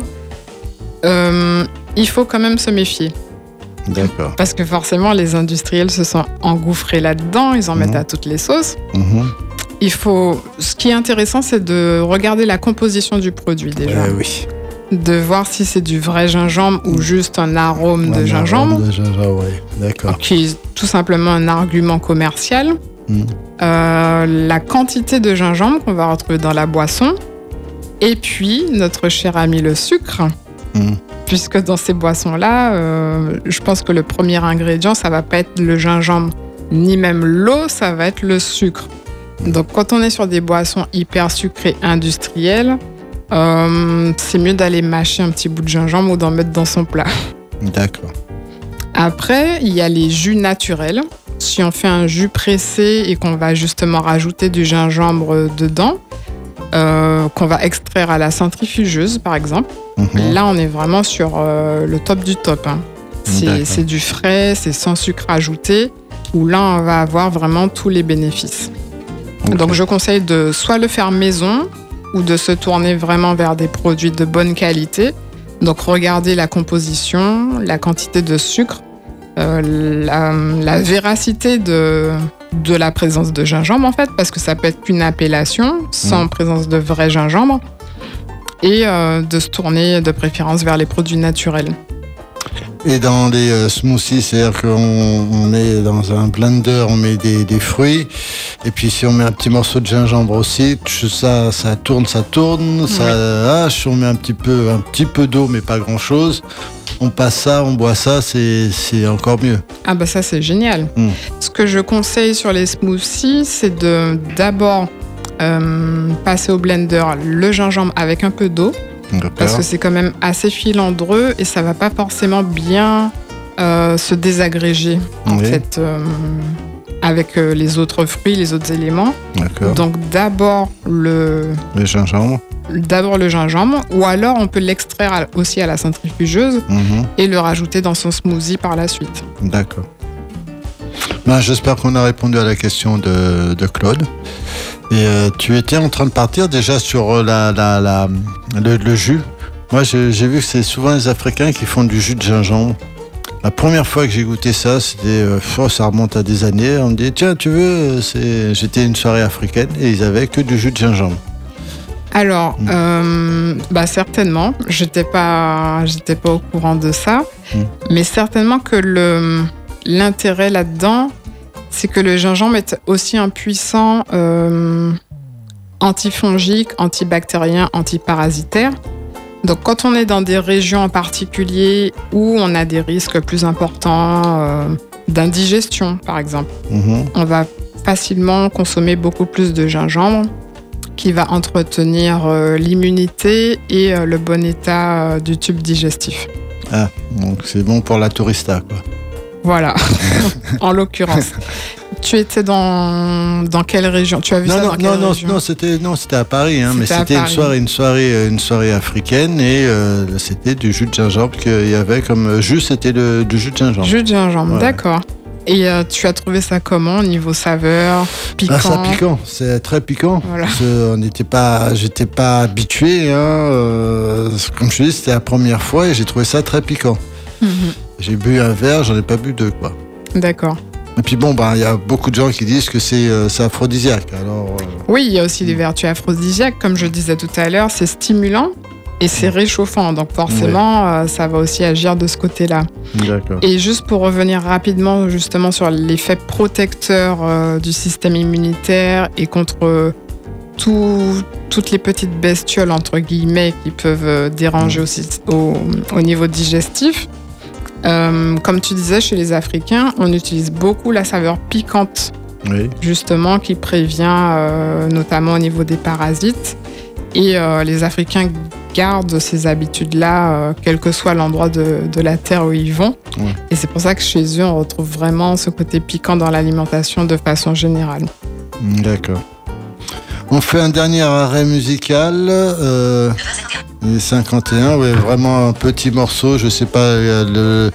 Euh, il faut quand même se méfier. D'accord. Parce que forcément, les industriels se sont engouffrés là-dedans, ils en mettent mhm. à toutes les sauces. Mhm. Il faut. Ce qui est intéressant, c'est de regarder la composition du produit déjà. oui. De voir si c'est du vrai gingembre ou juste un arôme de gingembre. Arôme de gingembre, oui. D'accord. Qui est tout simplement un argument commercial. hmm. la quantité de gingembre qu'on va retrouver dans la boisson, et puis notre cher ami le sucre. Hmm. Puisque dans ces boissons-là, je pense que le premier ingrédient, ça va pas être le gingembre, ni même l'eau, ça va être le sucre. Donc quand on est sur des boissons hyper sucrées industrielles, euh, c'est mieux d'aller mâcher un petit bout de gingembre ou d'en mettre dans son plat. D'accord. Après, il y a les jus naturels. Si on fait un jus pressé et qu'on va justement rajouter du gingembre dedans, euh, qu'on va extraire à la centrifugeuse par exemple, mhm. là on est vraiment sur euh, le top du top. Hein. C'est du frais, c'est sans sucre ajouté, où là on va avoir vraiment tous les bénéfices. Donc je conseille de soit le faire maison ou de se tourner vraiment vers des produits de bonne qualité. Donc regarder la composition, la quantité de sucre, euh, la, véracité de, de la présence de gingembre en fait, parce que ça peut être qu'une appellation sans mmh. présence de vrai gingembre, et euh, de se tourner de préférence vers les produits naturels. Et dans les euh, smoothies, c'est-à-dire qu'on met dans un blender, on met des, fruits, et puis si on met un petit morceau de gingembre aussi, ça, ça tourne, ça tourne, ça hache, on met un petit peu, un petit peu d'eau, mais pas grand-chose. On passe ça, on boit ça, c'est encore mieux. Ah bah ça c'est génial. Hmm. Ce que je conseille sur les smoothies, c'est de d'abord euh, passer au blender le gingembre avec un peu d'eau parce que c'est quand même assez filandreux et ça va pas forcément bien euh, se désagréger en fait euh, avec euh, les autres fruits, les autres éléments. Donc d'abord le, le gingembre. D'abord le gingembre, ou alors on peut l'extraire aussi à la centrifugeuse mhm. et le rajouter dans son smoothie par la suite. D'accord. Ben, J'espère qu'on a répondu à la question de, de Claude. Et euh, tu étais en train de partir déjà sur euh, la, la, le, jus. Moi, j'ai vu que c'est souvent les Africains qui font du jus de gingembre. La première fois que j'ai goûté ça, c'était, euh, oh, ça remonte à des années. On me dit, tiens, tu veux, j'étais une soirée africaine et ils avaient que du jus de gingembre. Alors, mm. bah certainement. J'étais pas, j'étais pas au courant de ça, mm. mais certainement que le l'intérêt là-dedans, c'est que le gingembre est aussi un puissant euh, antifongique, antibactérien, antiparasitaire. Donc quand on est dans des régions en particulier où on a des risques plus importants euh, d'indigestion, par exemple, mhm. on va facilement consommer beaucoup plus de gingembre qui va entretenir euh, l'immunité et le bon état du tube digestif. Ah, donc c'est bon pour la tourista, quoi. Voilà, [LAUGHS] en l'occurrence. Tu étais dans, dans quelle région? Tu as vu non, ça non, dans quelle non, région? non, c'était non, c'était à Paris, hein, mais c'était une soirée, une soirée, euh, une soirée africaine et euh, c'était du jus de gingembre qu'il y avait comme euh, jus, c'était du jus de gingembre. Jus de gingembre, d'accord. Et tu as trouvé ça comment niveau saveur, piquant ah, Ça piquant, c'est très piquant. on n'était pas, j'étais pas habitué. Hein, comme je dis, c'était la première fois et j'ai trouvé ça très piquant. Mhm. J'ai bu un verre, j'en ai pas bu deux, quoi. D'accord. Et puis bon, bah, il y a beaucoup de gens qui disent que c'est euh, aphrodisiaque. Alors, euh, Oui, il y a aussi des vertus aphrodisiaques. Comme je disais tout à l'heure, c'est stimulant et c'est réchauffant. Donc forcément, euh, ça va aussi agir de ce côté-là. D'accord. Et juste pour revenir rapidement justement sur l'effet protecteur du système immunitaire et contre toutes les petites bestioles, entre guillemets, qui peuvent déranger aussi au, au niveau digestif. Euh, comme tu disais, chez les Africains, on utilise beaucoup la saveur piquante, justement, qui prévient euh, notamment au niveau des parasites. Et euh, les Africains gardent ces habitudes-là, quel que soit l'endroit de, la terre où ils vont. Et c'est pour ça que chez eux, on retrouve vraiment ce côté piquant dans l'alimentation de façon générale. D'accord. On fait un dernier arrêt musical. 51, ouais, vraiment un petit morceau. Je sais pas, le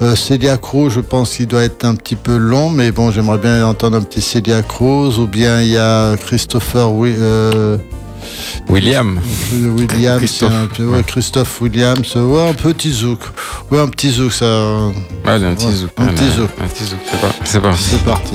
euh, Celia Cruz, je pense qu'il doit être un petit peu long, mais bon, j'aimerais bien entendre un petit Celia Cruz. Ou bien il y a Christopher euh, William. William, Christophe, un ouais, Christophe Williams. Ouais, un petit zouk. Ouais, un petit zouk, ça. Ouais, un petit zouk. Un petit zouk. Un petit zouk, c'est parti. C'est parti.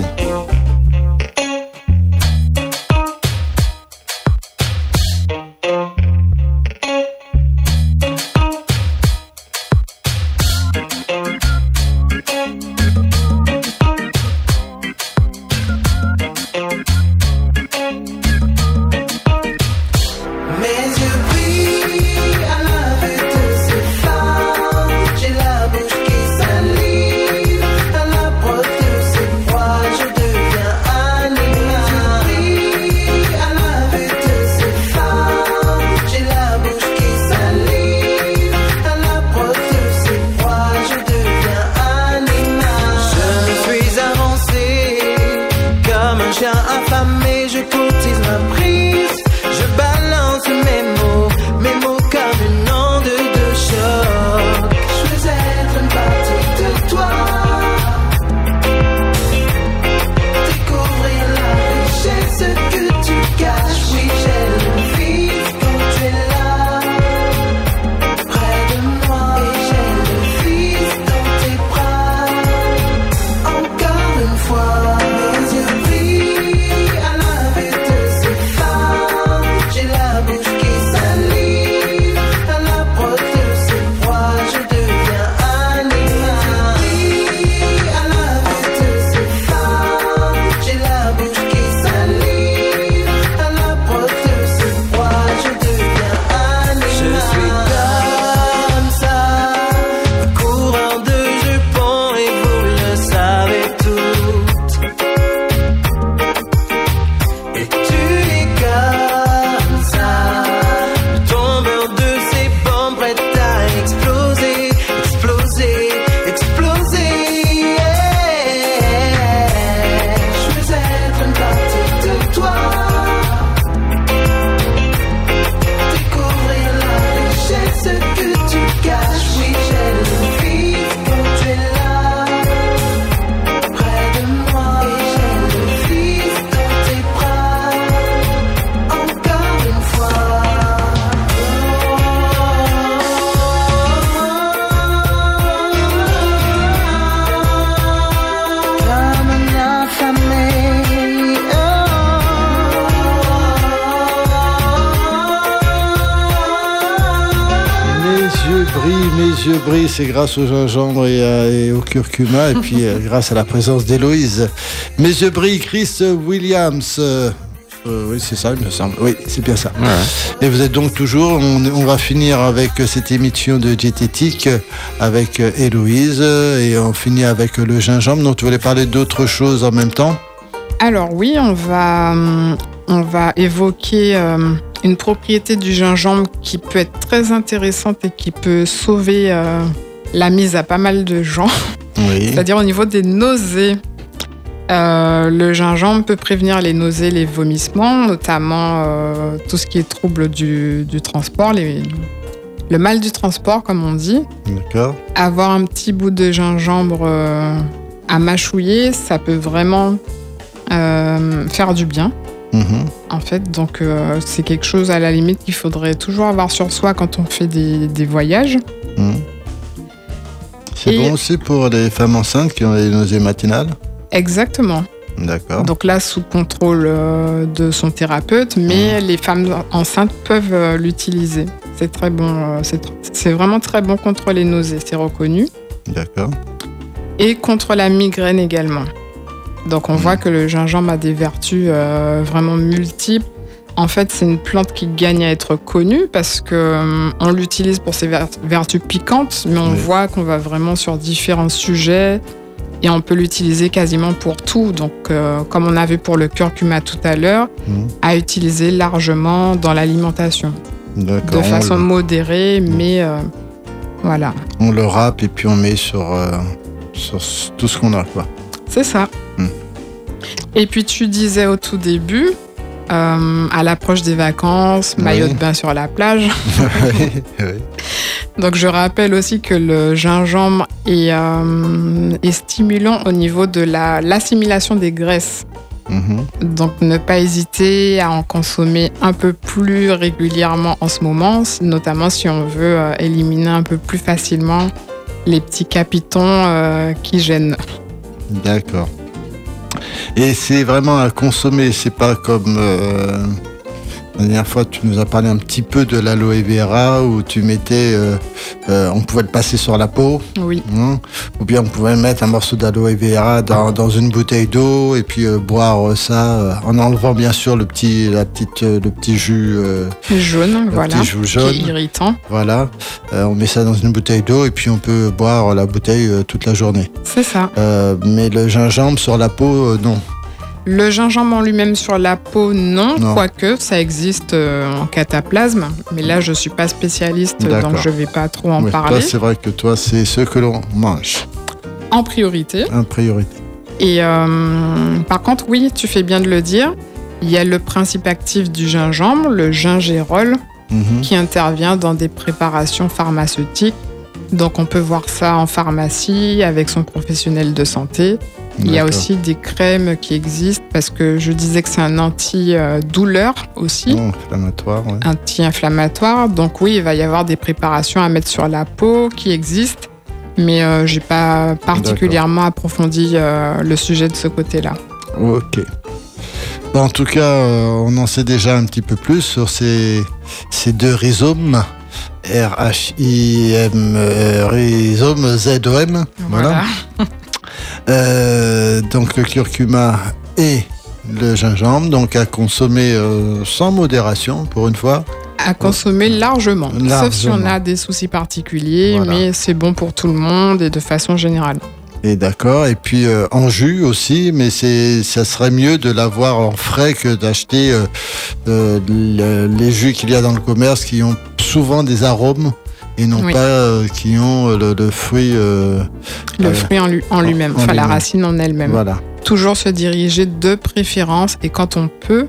C'est grâce au gingembre et, au curcuma, et puis euh, [LAUGHS] grâce à la présence d'Héloïse. Mes yeux brillent, Chris Williams. Euh, oui, c'est ça, il me semble. Oui, c'est bien ça. Et vous êtes donc toujours, on, va finir avec cette émission de diététique avec Héloïse et on finit avec le gingembre. Donc tu voulais parler d'autres choses en même temps? Alors oui, on va, on va évoquer une propriété du gingembre qui peut être très intéressante et qui peut sauver euh, la mise à pas mal de gens. C'est-à-dire au niveau des nausées. Euh, le gingembre peut prévenir les nausées, les vomissements, notamment euh, tout ce qui est trouble du, transport, le mal du transport, comme on dit. D'accord. Avoir un petit bout de gingembre à mâchouiller, ça peut vraiment faire du bien. Mhm. En fait, donc euh, c'est quelque chose à la limite qu'il faudrait toujours avoir sur soi quand on fait des, voyages. Mhm. C'est bon aussi pour les femmes enceintes qui ont des nausées matinales Exactement. D'accord. Donc là, sous contrôle euh, de son thérapeute, mais mhm. les femmes enceintes peuvent euh, l'utiliser. C'est très bon. c'est vraiment très bon contre les nausées, c'est reconnu. D'accord. Et contre la migraine également. Donc on voit que le gingembre a des vertus euh, vraiment multiples. En fait, c'est une plante qui gagne à être connue parce que euh, on l'utilise pour ses vertus piquantes, mais on voit qu'on va vraiment sur différents sujets et on peut l'utiliser quasiment pour tout. Donc, euh, comme on a vu pour le curcuma tout à l'heure, mmh. à utiliser largement dans l'alimentation, de façon modérée, mmh. mais voilà. On le râpe et puis on met sur, sur tout ce qu'on a. C'est ça. Hmm. Et puis tu disais au tout début, euh, à l'approche des vacances, maillot de bain sur la plage. [LAUGHS] Donc je rappelle aussi que le gingembre est, euh, stimulant au niveau de l'assimilation des graisses. Mm-hmm. Donc ne pas hésiter à en consommer un peu plus régulièrement en ce moment, notamment si on veut euh, éliminer un peu plus facilement les petits capitons qui gênent. D'accord. Et c'est vraiment à consommer, c'est pas comme euh, la dernière fois, tu nous as parlé un petit peu de l'aloe vera où tu mettais, euh, euh, on pouvait le passer sur la peau. Oui. Hein. ou bien on pouvait mettre un morceau d'aloe vera dans, une bouteille d'eau et puis boire ça en enlevant bien sûr le petit, la petite, le petit jus jaune, voilà, petit jus jaune. Qui est irritant. Voilà. on met ça dans une bouteille d'eau et puis on peut boire la bouteille toute la journée. C'est ça. mais le gingembre sur la peau, non. Le gingembre en lui-même sur la peau, non, quoique ça existe euh, en cataplasme. Mais là, je ne suis pas spécialiste, donc je ne vais pas trop en parler. C'est vrai que toi, c'est ce que l'on mange. En priorité. En priorité. Et euh, par contre, oui, tu fais bien de le dire. Il y a le principe actif du gingembre, le gingérol, mhm. qui intervient dans des préparations pharmaceutiques. Donc on peut voir ça en pharmacie avec son professionnel de santé. Il y a aussi des crèmes qui existent parce que je disais que c'est un anti-douleur aussi. Anti-inflammatoire, Anti-inflammatoire. Donc oui, il va y avoir des préparations à mettre sur la peau qui existent. Mais je euh, j'ai pas particulièrement approfondi euh, le sujet de ce côté-là. Ok. En tout cas, euh, on en sait déjà un petit peu plus sur ces, ces deux rhizomes. R-H-I-M, rhizome Z-O-M. voilà. [LAUGHS] Euh, donc le curcuma et le gingembre, donc à consommer euh, sans modération pour une fois. À consommer largement, sauf si on a des soucis particuliers, mais c'est bon pour tout le monde et de façon générale. Et d'accord, et puis euh, en jus aussi, mais c'est ça serait mieux de l'avoir en frais que d'acheter les jus qu'il y a dans le commerce qui ont souvent des arômes et non pas euh, qui ont euh, le, fruit. Euh, le fruit en, lui-même, enfin la racine en elle-même. Voilà. Toujours se diriger de préférence et quand on peut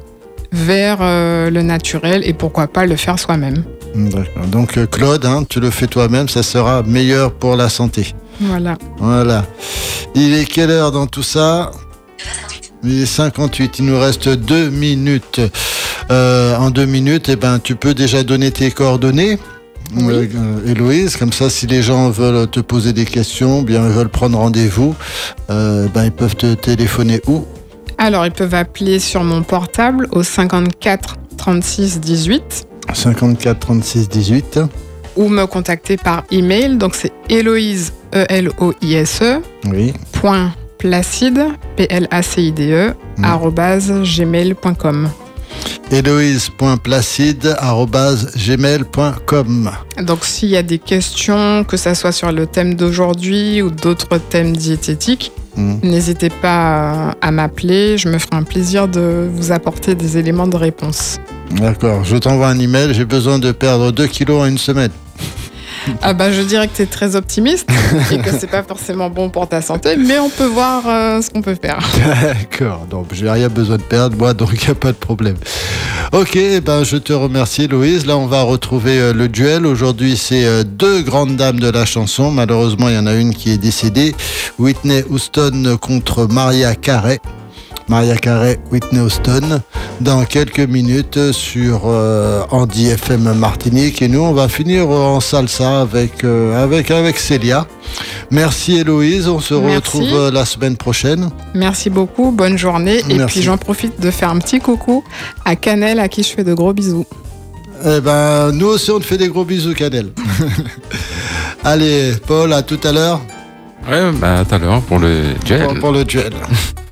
vers le naturel et pourquoi pas le faire soi-même. D'accord. Donc Claude, hein, tu le fais toi-même, ça sera meilleur pour la santé. Voilà. Voilà. Il est quelle heure dans tout ça? Il est 58, il nous reste deux minutes. en deux minutes, eh ben, tu peux déjà donner tes coordonnées oui. Euh, Héloïse, comme ça, si les gens veulent te poser des questions, bien veulent prendre rendez-vous, euh, ben, ils peuvent te téléphoner où? Alors, ils peuvent appeler sur mon portable au 54 36 18. 54 36 18. ou me contacter par email. Donc c'est Héloïse, E-L-O-I-S-E, oui. point placide, P-L-A-C-I-D-E, mm. gmail.com. Héloïse.placide.gmail.com Donc s'il y a des questions, que ce soit sur le thème d'aujourd'hui ou d'autres thèmes diététiques, mm. n'hésitez pas à m'appeler, je me ferai un plaisir de vous apporter des éléments de réponse. D'accord, je t'envoie un email, j'ai besoin de perdre 2 kilos en une semaine. Ah bah je dirais que tu es très optimiste [LAUGHS] et que c'est pas forcément bon pour ta santé, mais on peut voir euh, ce qu'on peut faire. [LAUGHS] D'accord, donc j'ai rien besoin de perdre moi, donc il n'y a pas de problème. Ok, ben je te remercie Louise. Là on va retrouver euh, le duel. Aujourd'hui c'est euh, deux grandes dames de la chanson. Malheureusement il y en a une qui est décédée. Whitney Houston contre Maria Carey. Maria Carey, Whitney Houston, dans quelques minutes sur euh, Andy FM Martinique. Et nous, on va finir en salsa avec, euh, avec, avec Célia. Merci Héloïse, on se retrouve euh, la semaine prochaine. Merci beaucoup, bonne journée. Et puis j'en profite de faire un petit coucou à Canel à qui je fais de gros bisous. Eh ben, nous aussi on te fait des gros bisous Canel. [LAUGHS] Allez, Paul, à tout à l'heure. Ouais, bah à tout à l'heure pour le duel. pour le duel. [LAUGHS]